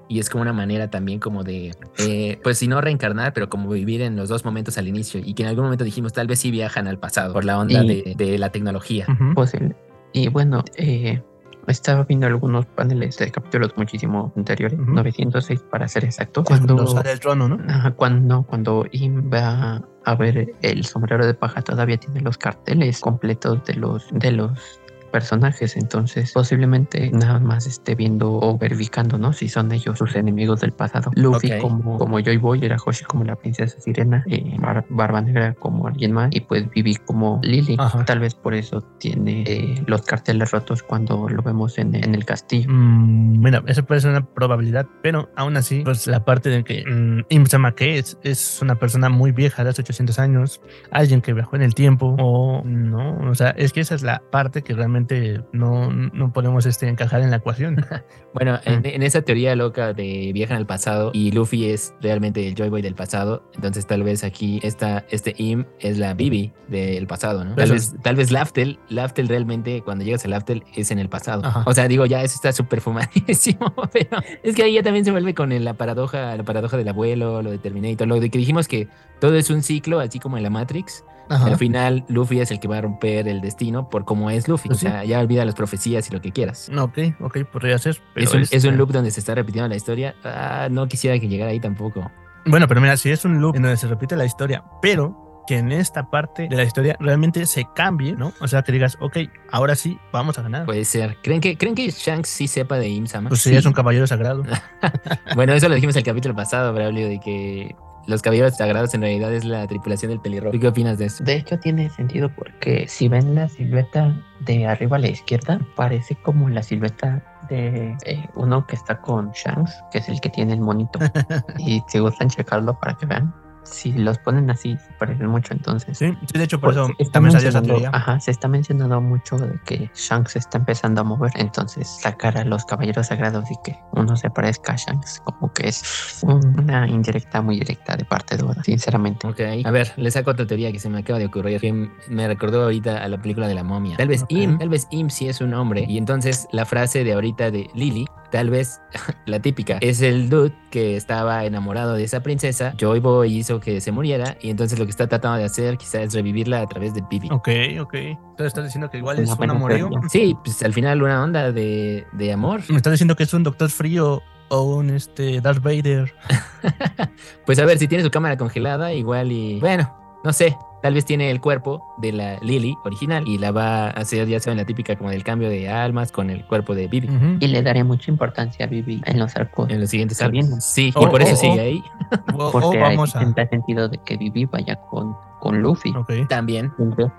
Y es como una manera también como de, eh, pues si no reencarnar, pero como vivir en los dos momentos al inicio. Y que en algún momento dijimos, tal vez sí viajan al pasado por la onda de, la tecnología.
Posible. Y bueno, eh, estaba viendo algunos paneles de capítulos muchísimo anteriores, 906 para ser exacto.
Cuando, sale el trono, ¿no?
cuando, cuando Im va a ver el sombrero de paja, todavía tiene los carteles completos de los, de los personajes, entonces posiblemente nada más esté viendo o verificando, ¿no? Si son ellos sus enemigos del pasado. Luffy como, como Joy Boy, era Hoshi como la princesa sirena, eh, Barba Negra como alguien más y pues Vivi como Lily. Tal vez por eso tiene eh, los carteles rotos cuando lo vemos en, el castillo.
Mm, mira, eso puede ser una probabilidad, pero aún así, pues la parte de que mm, Imsama que es, es una persona muy vieja de hace 800 años, alguien que viajó en el tiempo o no, o sea, es que esa es la parte que realmente no, no podemos este, encajar en la ecuación.
bueno, en, esa teoría loca de viajan al pasado y Luffy es realmente el Joy Boy del pasado, entonces tal vez aquí esta, este Im es la Bibi del pasado, ¿no? Tal vez, tal vez Laftel, Laftel realmente cuando llegas a Laftel es en el pasado. O sea, digo, ya eso está súper fumadísimo, pero es que ahí ya también se vuelve con la paradoja, la paradoja del abuelo, lo de Terminator, lo de que dijimos que todo es un ciclo, así como en la Matrix. Al final, Luffy es el que va a romper el destino por cómo es Luffy. Pues o sea, ya olvida las profecías y lo que quieras.
Ok, ok, podría ser.
es, un, es, un, loop donde se está repitiendo la historia. Ah, no quisiera que llegara ahí tampoco.
Bueno, pero mira, si es un loop en donde se repite la historia, pero que en esta parte de la historia realmente se cambie, ¿no? O sea, que digas, ok, ahora sí, vamos a ganar.
Puede ser. ¿Creen que, ¿creen que Shanks sí sepa de Imsama?
Pues sí, es un caballero sagrado.
bueno, eso lo dijimos el capítulo pasado, Braulio, de que los caballeros sagrados en realidad es la tripulación del pelirrojo. ¿Qué opinas de eso?
De hecho tiene sentido porque si ven la silueta de arriba a la izquierda, parece como la silueta de eh, uno que está con Shanks, que es el que tiene el monito. y si gustan checarlo para que vean, si los ponen así, se parecen mucho entonces.
Sí, sí, de hecho, por
Pues,
eso
está
también salió esa
mencionando-
teoría.
Ajá, se está mencionando mucho de que Shanks está empezando a mover, entonces sacar a los caballeros sagrados y que uno se parezca a Shanks, como que es un- una indirecta muy directa de parte de Oda, sinceramente.
Ok. A ver, le saco otra teoría que se me acaba de ocurrir, que me recordó ahorita a la película de la momia. Tal vez. Im, tal vez Im sí es un hombre. Y entonces la frase de ahorita de Lily, tal vez la típica, es el dude que estaba enamorado de esa princesa. Joy Boy hizo que se muriera. Y entonces lo que está tratando de hacer quizás es revivirla a través de Bibi.
Ok, ok. Entonces estás diciendo que igual es un
teoría.
Sí, pues al final una onda de, de amor.
Me estás diciendo que es un Doctor Frío o un este Darth Vader.
Pues a ver, si tiene su cámara congelada, igual y. Bueno, no sé. Tal vez tiene el cuerpo de la Lily original y la va a hacer, ya saben, la típica como del cambio de almas con el cuerpo de Bibi.
Ujú.
Y le daré mucha importancia a Vivi en los arcos,
En los siguientes álbumes. Sí,
Oh,
y por eso
oh,
sigue
oh.
ahí.
Porque
vamos a.
tendrá sentido de que Vivi vaya con, con Luffy.
También.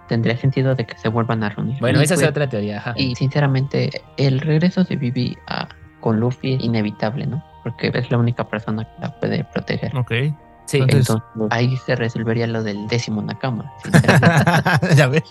Tendría, sentido de que se vuelvan a reunir.
Bueno,
Y,
esa es
pues,
otra teoría. ajá.
Y sinceramente, el regreso de Vivi a, con Luffy es inevitable, ¿no? Porque es la única persona que la puede proteger.
Ok.
Sí,
Entonces-
Entonces, ahí se resolvería lo del décimo Nakama.
ya ves.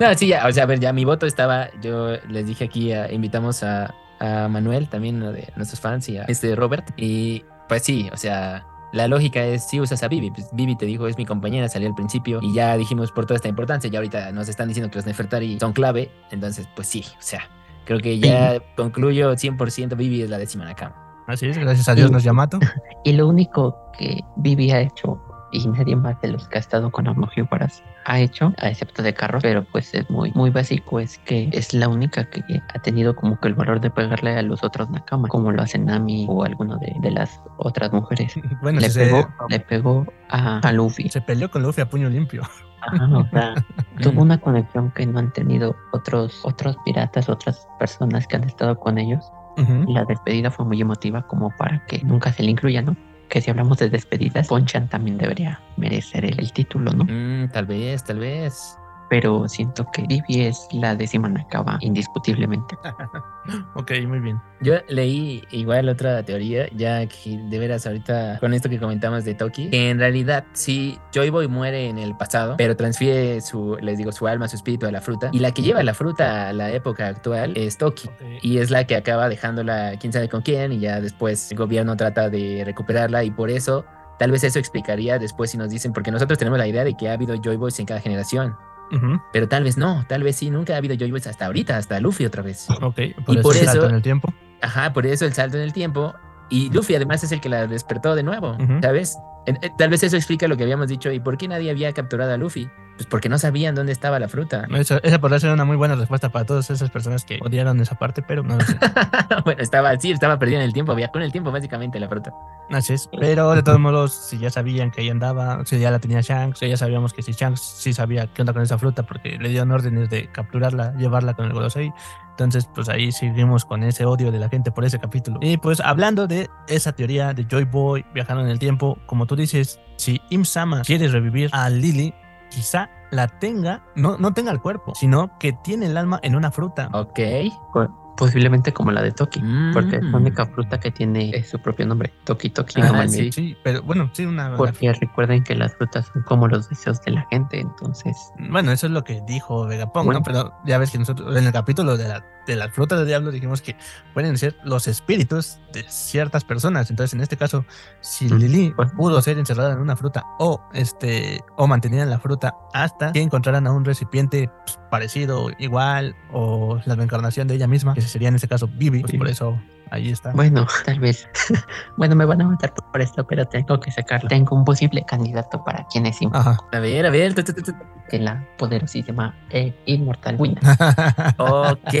no, sí, ya, o sea, a ver, ya mi voto estaba, yo les dije aquí, ah, invitamos a, a Manuel, también uno de nuestros fans, y a este Robert, y pues sí, o sea, la lógica es si usas a Vivi, pues Vivi te dijo es mi compañera, salió al principio, y ya dijimos por toda esta importancia, ya ahorita nos están diciendo que los Nefertari son clave, entonces pues sí, o sea, creo que ya concluyo 100% Vivi es la décima Nakama.
Así es, gracias a Dios
Sí.
nos Yamato.
y lo único que Vivi ha hecho, y nadie más de los que ha estado con Amogióparas ha hecho, a excepto de carros, pero pues es muy, muy básico, es que es la única que ha tenido como que el valor de pegarle a los otros Nakama, como lo hace Nami o alguno de, de las otras mujeres.
Bueno,
le,
si
pegó,
se,
le pegó a, a Luffy.
se peleó con Luffy a puño limpio.
Ajá, o sea, tuvo una conexión que no han tenido otros, otros piratas, otras personas que han estado con ellos. La despedida fue muy emotiva como para que nunca se le incluya, ¿no? Que si hablamos de despedidas, Ponchan también debería merecer el, el título, ¿no?
Mm, tal vez, tal vez.
Pero siento que Vivi es la décima Nakaba, indiscutiblemente.
Ok, muy bien.
Yo leí igual otra teoría, ya que de veras ahorita con esto que comentamos de Toki, que en realidad sí, Joy Boy muere en el pasado, pero transfiere su, les digo, su alma, su espíritu a la fruta, y la que lleva la fruta a la época actual es Toki.
Ok.
Y es la que acaba dejándola quién sabe con quién y ya después el gobierno trata de recuperarla y por eso tal vez eso explicaría después si nos dicen, porque nosotros tenemos la idea de que ha habido Joy Boys en cada generación, Pero tal vez no, tal vez sí, nunca ha habido Joy Boys hasta ahorita, hasta Luffy otra vez.
Ok, por
Y
eso
por
el salto
eso-
en el tiempo.
Ajá, por eso el salto en el tiempo. Y Luffy además es el que la despertó de nuevo. ¿sabes? Eh, Tal vez eso explica lo que habíamos dicho. ¿Y por qué nadie había capturado a Luffy? Pues porque no sabían dónde estaba la fruta.
Esa, esa podría ser una muy buena respuesta para todas esas personas que odiaron esa parte, pero no lo sé.
bueno, estaba sí, estaba perdido en el tiempo, viajó en el tiempo básicamente la fruta.
Así es. Pero de todos modos, si ya sabían que ahí andaba, si ya la tenía Shanks, ya sabíamos que si Shanks sí sabía qué onda con esa fruta porque le dieron órdenes de capturarla, llevarla con el Gorosei. Entonces, pues ahí seguimos con ese odio de la gente por ese capítulo. Y pues hablando de esa teoría de Joy Boy viajando en el tiempo, como tú dices, si Im Sama quiere revivir a Lily, quizá la tenga, no, no tenga el cuerpo, sino que tiene el alma en una fruta.
Ok.
Posiblemente como la de Toki, porque es
Mm.
la única fruta que tiene eh, su propio nombre, Toki Toki. Mami.
sí.
Sí, pero bueno, sí, una...
Porque recuerden que las frutas son como los deseos de la gente, entonces
Bueno, eso es lo que dijo Vegapunk,
Bueno.
¿no? Pero ya ves que nosotros en el capítulo de la, de la fruta del diablo dijimos que pueden ser los espíritus de ciertas personas. Entonces, en este caso, si
Mm, pues.
pudo ser encerrada en una fruta o este o mantenida en la fruta hasta que encontraran a un recipiente pues, parecido, igual, o la reencarnación de ella misma, que sería en este caso Vivi, pues
Sí.
por eso ahí está.
Bueno, tal vez. bueno, me van a matar por esto, pero tengo que sacarlo. Tengo un posible candidato para quien es
Ajá.
A ver, a ver. tu, tu, tu, tu.
de la poderosísima e inmortal Wina.
Ok.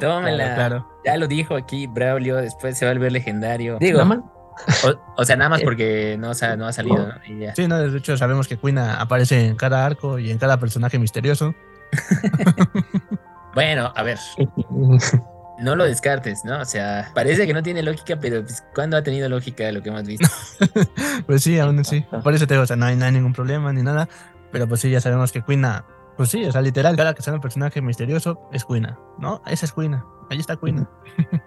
Tómela.
claro.
Ya lo dijo aquí Braulio, después se va a volver legendario. Digo, o, o sea, nada más porque no, o sea, no ha salido. ¿no? Y ya.
Sí, no, de hecho sabemos que Quina aparece en cada arco y en cada personaje misterioso.
Bueno, a ver, no lo descartes, ¿no? O sea, parece que no tiene lógica, pero pues, ¿cuándo ha tenido lógica lo que hemos visto?
Pues sí, aún así. Por eso te digo, o sea, no hay, no hay ningún problema ni nada. Pero pues sí, ya sabemos que Quina, pues sí, o sea, literal, cada que sale un personaje misterioso es Quina, ¿no? Esa es Quina. Ahí está Queen.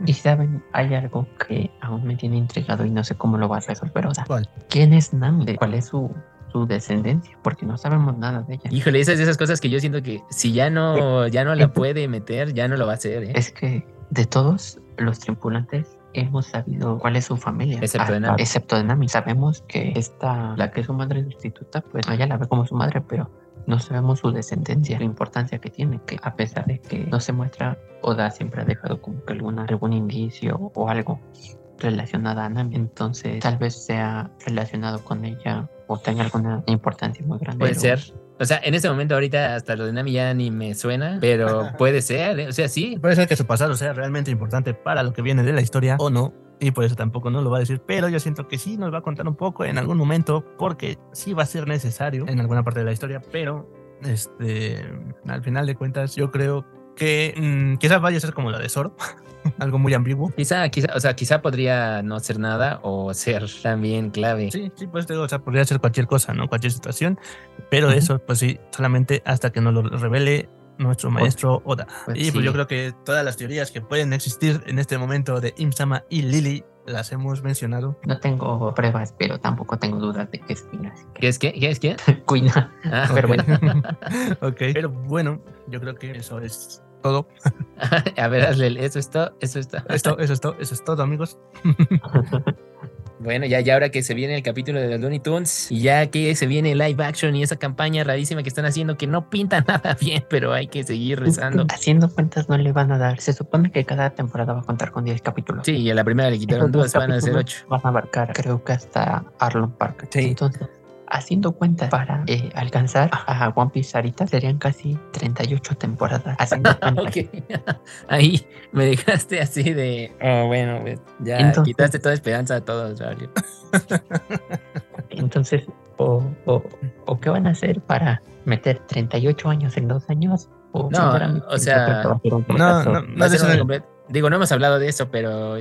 Y saben, hay algo que aún me tiene intrigado y no sé cómo lo vas a resolver. O sea,
¿Cuál?
¿quién es Nami? ¿Cuál es su, su descendencia? Porque no sabemos nada de ella.
Híjole, esas esas cosas que yo siento que si ya no, ya no la puede meter, ya no lo va a hacer, ¿eh?
Es que de todos los tripulantes hemos sabido cuál es su familia.
Excepto de Nami.
Excepto de Nami. Sabemos que esta, la que es su madre sustituta, pues ella la ve como su madre, pero no sabemos su descendencia, la importancia que tiene, que a pesar de que no se muestra, Oda siempre ha dejado como que alguna, algún indicio o algo relacionado a Nami. Entonces, tal vez sea relacionado con ella o tenga alguna importancia muy grande.
Puede ser. O sea, en este momento ahorita hasta lo de Nami ya ni me suena, pero puede ser, ¿eh? o sea, sí.
Puede ser que su pasado sea realmente importante para lo que viene de la historia o no. Y por eso tampoco nos lo va a decir. Pero yo siento que sí nos va a contar un poco en algún momento. Porque sí va a ser necesario en alguna parte de la historia. Pero este al final de cuentas, yo creo que mm, quizás vaya a ser como la de Zoro. Algo muy ambiguo.
Quizá, quizá, o sea, quizá podría no ser nada o ser también clave.
Sí, sí, pues digo, o sea, podría ser cualquier cosa, ¿no? Cualquier situación. Pero
Ujú.
eso, pues sí, solamente hasta que nos lo revele nuestro maestro Oda.
Pues
y pues
sí.
yo creo que todas las teorías que pueden existir en este momento de Imsama y Lily las hemos mencionado.
No tengo pruebas, pero tampoco tengo dudas de que es que-
¿Qué es qué? ¿Qué es qué?
Queen.
Ah,
Pero
Ok.
bueno.
ok. Pero bueno, yo creo que eso es todo.
a ver, eso es todo, eso es todo.
Esto, eso es todo, eso es todo, amigos.
Bueno, ya, ya ahora que se viene el capítulo de los Looney Tunes y ya que se viene live action y esa campaña rarísima que están haciendo que no pinta nada bien, pero hay que seguir rezando.
Haciendo cuentas no le van a dar. Se supone que cada temporada va a contar con 10 capítulos.
Sí, y a la primera le quitaron dos,
dos
van a ser
capítulos
ocho.
Van a abarcar, creo que hasta Arlon Park.
Sí.
Entonces, haciendo cuentas para eh, alcanzar a One Piece ahorita serían casi 38 temporadas. Haciendo cuentas.
Ahí me dejaste así de, oh, bueno, pues, ya
Entonces-
quitaste toda esperanza a todos, Mario.
Entonces, o, o, o qué van a hacer para meter 38 años en dos años? O,
No, o sea,
No, no, no
complet- Digo, no hemos hablado de eso, pero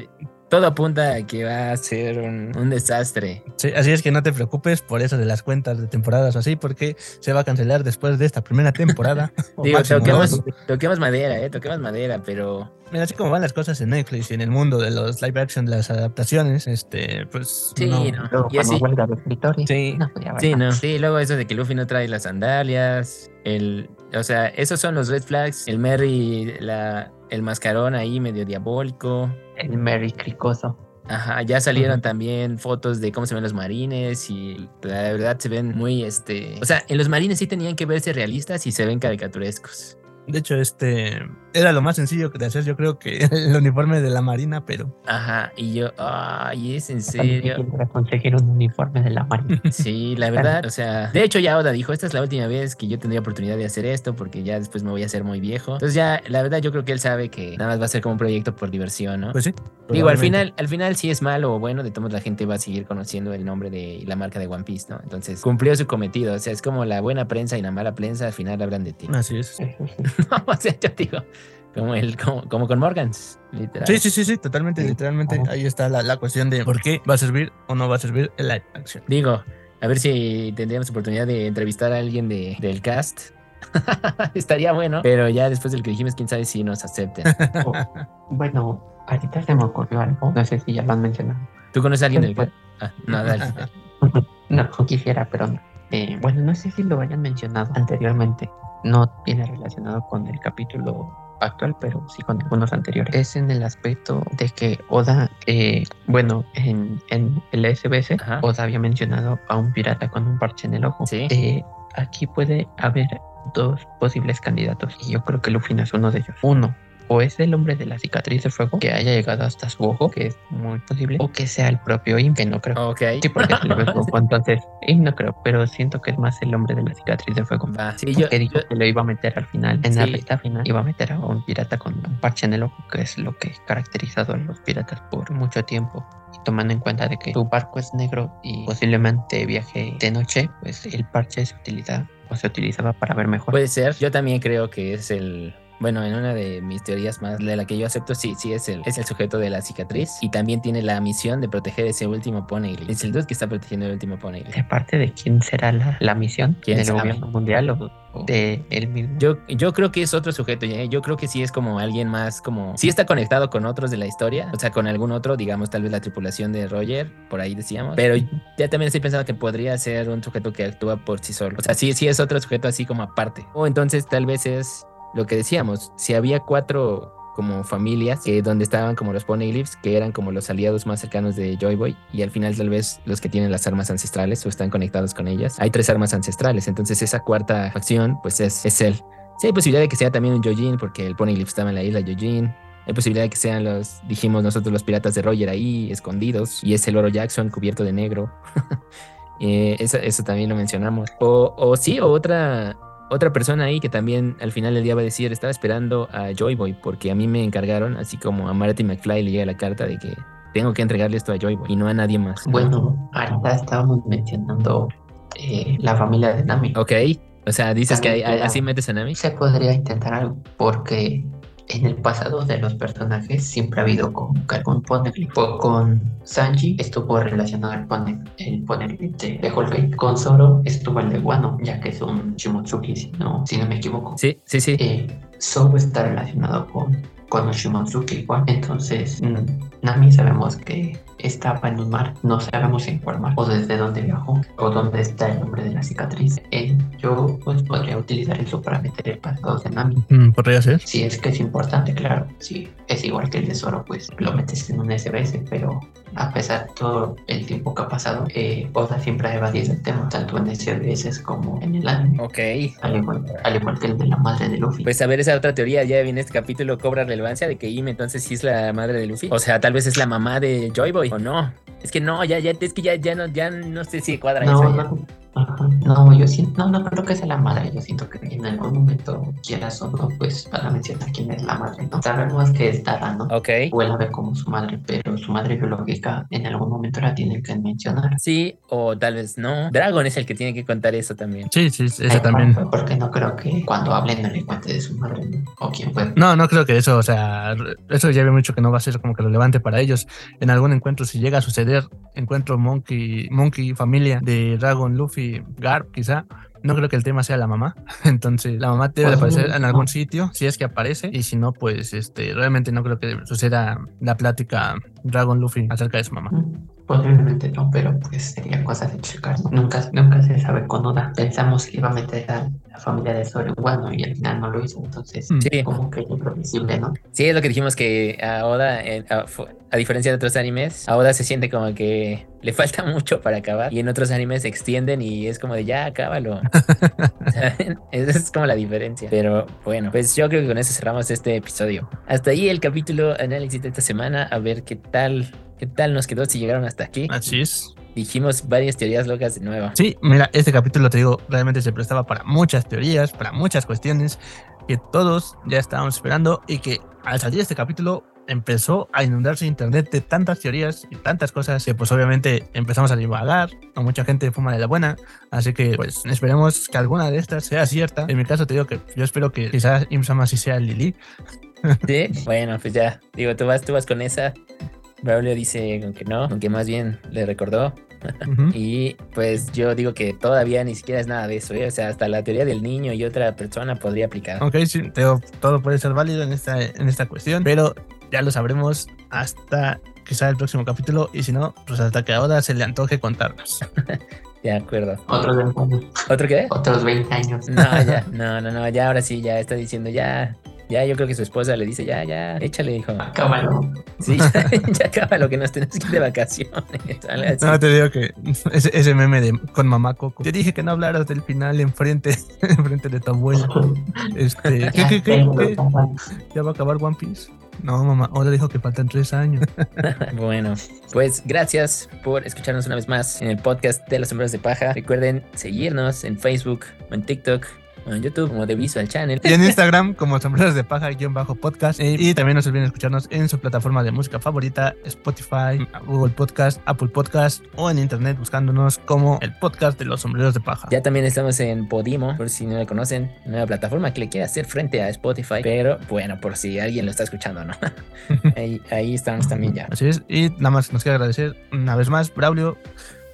todo apunta a que va a ser un, un desastre.
Sí, así es que no te preocupes por eso de las cuentas de temporadas o así, porque se va a cancelar después de esta primera temporada.
Digo, toquemos, toquemos madera, eh, toquemos madera, pero
Mira, así como van las cosas en Netflix y en el mundo de los live action, las adaptaciones, este, pues
Sí,
no.
no.
Luego,
Y así-
escritores.
Sí.
no, pues ya
Sí, no. Sí, luego eso de que Luffy no trae las sandalias, el, o sea, esos son los red flags, el Merry, la, el mascarón ahí medio diabólico.
El Merry Cricoso.
Ajá, ya salieron también fotos de cómo se ven los marines y la verdad se ven muy, este, o sea, en los marines sí tenían que verse realistas y se ven caricaturescos.
De hecho, este era lo más sencillo de hacer, yo creo que el uniforme de la Marina, pero
Ajá, y yo, ay, es en serio.
era conseguir un uniforme de la Marina.
Sí, la verdad, o sea, de hecho ya Oda dijo, esta es la última vez que yo tendría oportunidad de hacer esto porque ya después me voy a hacer muy viejo. Entonces ya, la verdad yo creo que él sabe que nada más va a ser como un proyecto por diversión, ¿no?
pues sí.
Digo, al final, al final si es malo o bueno, de todos la gente va a seguir conociendo el nombre de la marca de One Piece, ¿no? Entonces cumplió su cometido, o sea, es como la buena prensa y la mala prensa, al final hablan de ti.
Así es.
o sea, yo digo, como, el, como, como con Morgans, literal.
Sí, sí, sí, sí, totalmente,
Sí.
literalmente.
Ajá.
Ahí está la, la cuestión de por qué va a servir o no va a servir el live action.
Digo, a ver si tendríamos oportunidad de entrevistar a alguien de, del cast. Estaría bueno, pero ya después del que dijimos, quién sabe si nos acepten.
Oh, bueno, ahorita se me ocurrió algo. No sé si ya lo han mencionado.
¿Tú conoces a alguien del
Pues,
cast? Ah, no, dale.
No, quisiera, pero no. Eh, bueno, no sé si lo hayan mencionado anteriormente. No viene relacionado con el capítulo actual, pero sí con algunos anteriores. Es en el aspecto de que Oda, eh, bueno, en, en el SBS,
Ajá.
Oda había mencionado a un pirata con un parche en el ojo.
Sí.
Eh, aquí puede haber dos posibles candidatos y yo creo que Luffy no es uno de ellos. Uno, o es el hombre de la cicatriz de fuego que haya llegado hasta su ojo, que es muy posible, o que sea el propio Im, que no creo.
Ok.
Sí, porque se le ve entonces Im no creo, pero siento que es más el hombre de la cicatriz de fuego.
Va. Sí, yo,
Porque dijo
yo-
que lo iba a meter al final, en la recta final, iba a meter a un pirata con un parche en el ojo, que es lo que ha caracterizado a los piratas por mucho tiempo. Y tomando en cuenta de que su barco es negro y posiblemente viaje de noche, pues el parche se utiliza o se utilizaba para ver mejor.
puede ser. Yo también creo que es el, bueno, en una de mis teorías más, de la que yo acepto, sí, sí es el, es el sujeto de la cicatriz y también tiene la misión de proteger ese último Poneglyph. Es el dude que está protegiendo el último Poneglyph.
¿De parte de quién será la, la misión?
¿Quién
¿Del gobierno mundial o de él mismo?
Yo, yo creo que es otro sujeto, ¿eh? yo creo que sí es como alguien más, como, sí está conectado con otros de la historia, o sea, con algún otro, digamos, tal vez la tripulación de Roger, por ahí decíamos, pero ya también estoy pensando que podría ser un sujeto que actúa por sí solo, o sea, sí, sí es otro sujeto así como aparte, o entonces tal vez es lo que decíamos, si había cuatro como familias que donde estaban como los Poneglyphs que eran como los aliados más cercanos de Joy Boy y al final tal vez los que tienen las armas ancestrales o están conectados con ellas hay tres armas ancestrales entonces esa cuarta facción pues es, es él. Sí hay posibilidad de que sea también un Yojin porque el Poneglyph estaba en la isla Yojin. Hay posibilidad de que sean los dijimos nosotros los piratas de Roger ahí escondidos y es el oro Jackson cubierto de negro. Eh, eso, también lo mencionamos. O sí o otra otra persona ahí que también al final del día va a decir, estaba esperando a Joy Boy porque a mí me encargaron, así como a Marty McFly le llega la carta de que tengo que entregarle esto a Joy Boy y no a nadie más.
Bueno, ahorita estábamos mencionando eh, la familia de Nami.
Ok, o sea, dices que hay- así metes a Nami.
Se podría intentar algo, porque en el pasado de los personajes siempre ha habido que algún poneglyph. Con Sanji estuvo relacionado el, pone, el poneglyph de, de Whole Cake. Con Zoro estuvo el de Wano, ya que es un Shimotsuki, si no, si no me equivoco.
Sí, sí, sí.
Eh, Zoro está relacionado con, con un Shimotsuki igual. Entonces, mm, Nami sabemos que estaba en un mar, no sabemos en cuál mar, o desde dónde viajó, o dónde está el nombre de la cicatriz. Eh, yo pues podría utilizar eso para meter el pasado de Nami.
Mm, Podría ser.
Si es que es importante, claro. Si es igual que el de Zoro, pues lo metes en un SBS, pero a pesar de todo el tiempo que ha pasado, eh, Oda siempre ha evadido el tema, tanto en SBS como en el anime.
Ok.
Al igual, al igual que el de la madre de Luffy.
Pues a ver, esa otra teoría ya viene este capítulo, cobra relevancia de que Ime entonces sí es la madre de Luffy. O sea, tal vez es la mamá de Joy Boy, o no. Es que no, ya, ya, es que ya, ya no, ya no sé si cuadra
No,
eso.
no, no, yo siento, no, no creo que sea la madre, yo siento que en algún momento, quieras o no, pues van a mencionar quién es la madre, ¿no? Sabemos que es Tara, ¿no?
Ok.
Él la ve como su madre, pero su madre biológica en algún momento la tienen que mencionar.
Sí, o tal vez no. Dragon es el que tiene que contar eso también.
Sí, sí,
Ay,
también.
Porque no creo que cuando hablen no le cuente de su madre, ¿no? O quién fue.
No, no creo que eso, o sea, eso ya veo mucho que no va a ser como que relevante para ellos. En algún encuentro, si llega a suceder, encuentro Monkey, Monkey familia de Dragon, Luffy, Garp, quizá. No creo que el tema sea la mamá. Entonces, la mamá debe de aparecer en algún sitio, si es que aparece. Y si no, pues, este, realmente no creo que suceda la plática Dragon, Luffy acerca de su mamá.
Mm, Posiblemente no, pero pues sería cosa de checar. Nunca, nunca se sabe con Oda. Pensamos que iba a meter a la familia de Zoro en Wano y al final no lo hizo, entonces
Mm.
Sí.
como que es imprevisible, ¿no?
Sí, es lo que dijimos que a Oda, eh, a, a diferencia de otros animes, a Oda se siente como que le falta mucho para acabar. Y en otros animes se extienden y es como de ya, acábalo. ¿Saben? Esa es como la diferencia. Pero bueno, pues yo creo que con eso cerramos este episodio. Hasta ahí el capítulo análisis de esta semana. A ver qué tal, qué tal nos quedó si llegaron hasta aquí.
Así es.
Dijimos varias teorías locas de nuevo.
Sí, mira, este capítulo, te digo, realmente se prestaba para muchas teorías, para muchas cuestiones que todos ya estábamos esperando y que al salir este capítulo empezó a inundarse internet de tantas teorías y tantas cosas que pues obviamente empezamos a divagar, a mucha gente fuma de la buena, así que pues esperemos que alguna de estas sea cierta. En mi caso te digo que yo espero que quizás Imsama sí sea Lili.
Sí, bueno, pues ya. Digo, tú vas, tú vas con esa. Braulio dice que no, aunque más bien le recordó. Y pues yo digo que todavía ni siquiera es nada de eso, ¿eh? O sea, hasta la teoría del niño y otra persona podría aplicar.
Ok, sí, te digo, todo puede ser válido en esta, en esta cuestión, pero ya lo sabremos hasta quizá el próximo capítulo y si no, pues hasta que ahora se le antoje contarnos.
De acuerdo.
Otros 20 años.
¿Otro qué?
Otros 20 años.
No, ya, no, no, no, ya ahora sí, ya está diciendo ya. Ya, yo creo que su esposa le dice, ya, ya, échale, hijo.
Acábalo.
Sí, ya, ya acaba lo que nos tenemos que ir de vacaciones.
No, te digo que ese, ese meme de con mamá Coco. Te dije que no hablaras del final enfrente, enfrente de tu abuela. Este, ¿qué, qué, qué, qué? ¿Ya va a acabar One Piece? No, mamá, ahora dijo que faltan tres años.
Bueno, pues gracias por escucharnos una vez más en el podcast de los sombreros de paja. Recuerden seguirnos en Facebook o en TikTok en YouTube como The Visual Channel.
Y en Instagram como sombreros de paja-podcast. Y, también no se olviden escucharnos en su plataforma de música favorita, Spotify, Google Podcast, Apple Podcast o en internet buscándonos como el podcast de los sombreros de paja.
Ya también estamos en Podimo, por si no la conocen, nueva plataforma que le quiere hacer frente a Spotify, pero bueno, por si alguien lo está escuchando, ¿no? ahí, ahí estamos también ya.
Así es, y nada más nos queda agradecer una vez más, Braulio,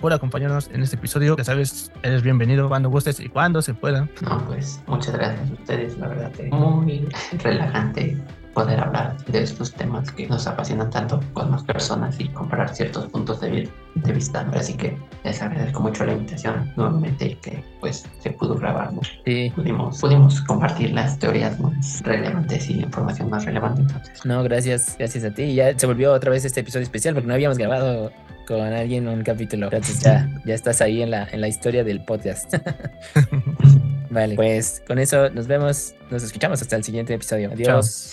por acompañarnos en este episodio. Ya sabes, eres bienvenido cuando gustes y cuando se pueda.
No, pues muchas gracias a ustedes, la verdad, muy relajante poder hablar de estos temas que nos apasionan tanto con más personas y comparar ciertos puntos de, vista. Así que les agradezco mucho la invitación nuevamente y que pues se pudo grabar.
Sí.
Pudimos, pudimos compartir las teorías más relevantes y la información más relevante entonces.
No, gracias, gracias a ti. Y ya se volvió otra vez este episodio especial porque no habíamos grabado con alguien un capítulo. Entonces ya, ya estás ahí en la, en la historia del podcast. vale, pues con eso nos vemos, nos escuchamos hasta el siguiente episodio. Adiós.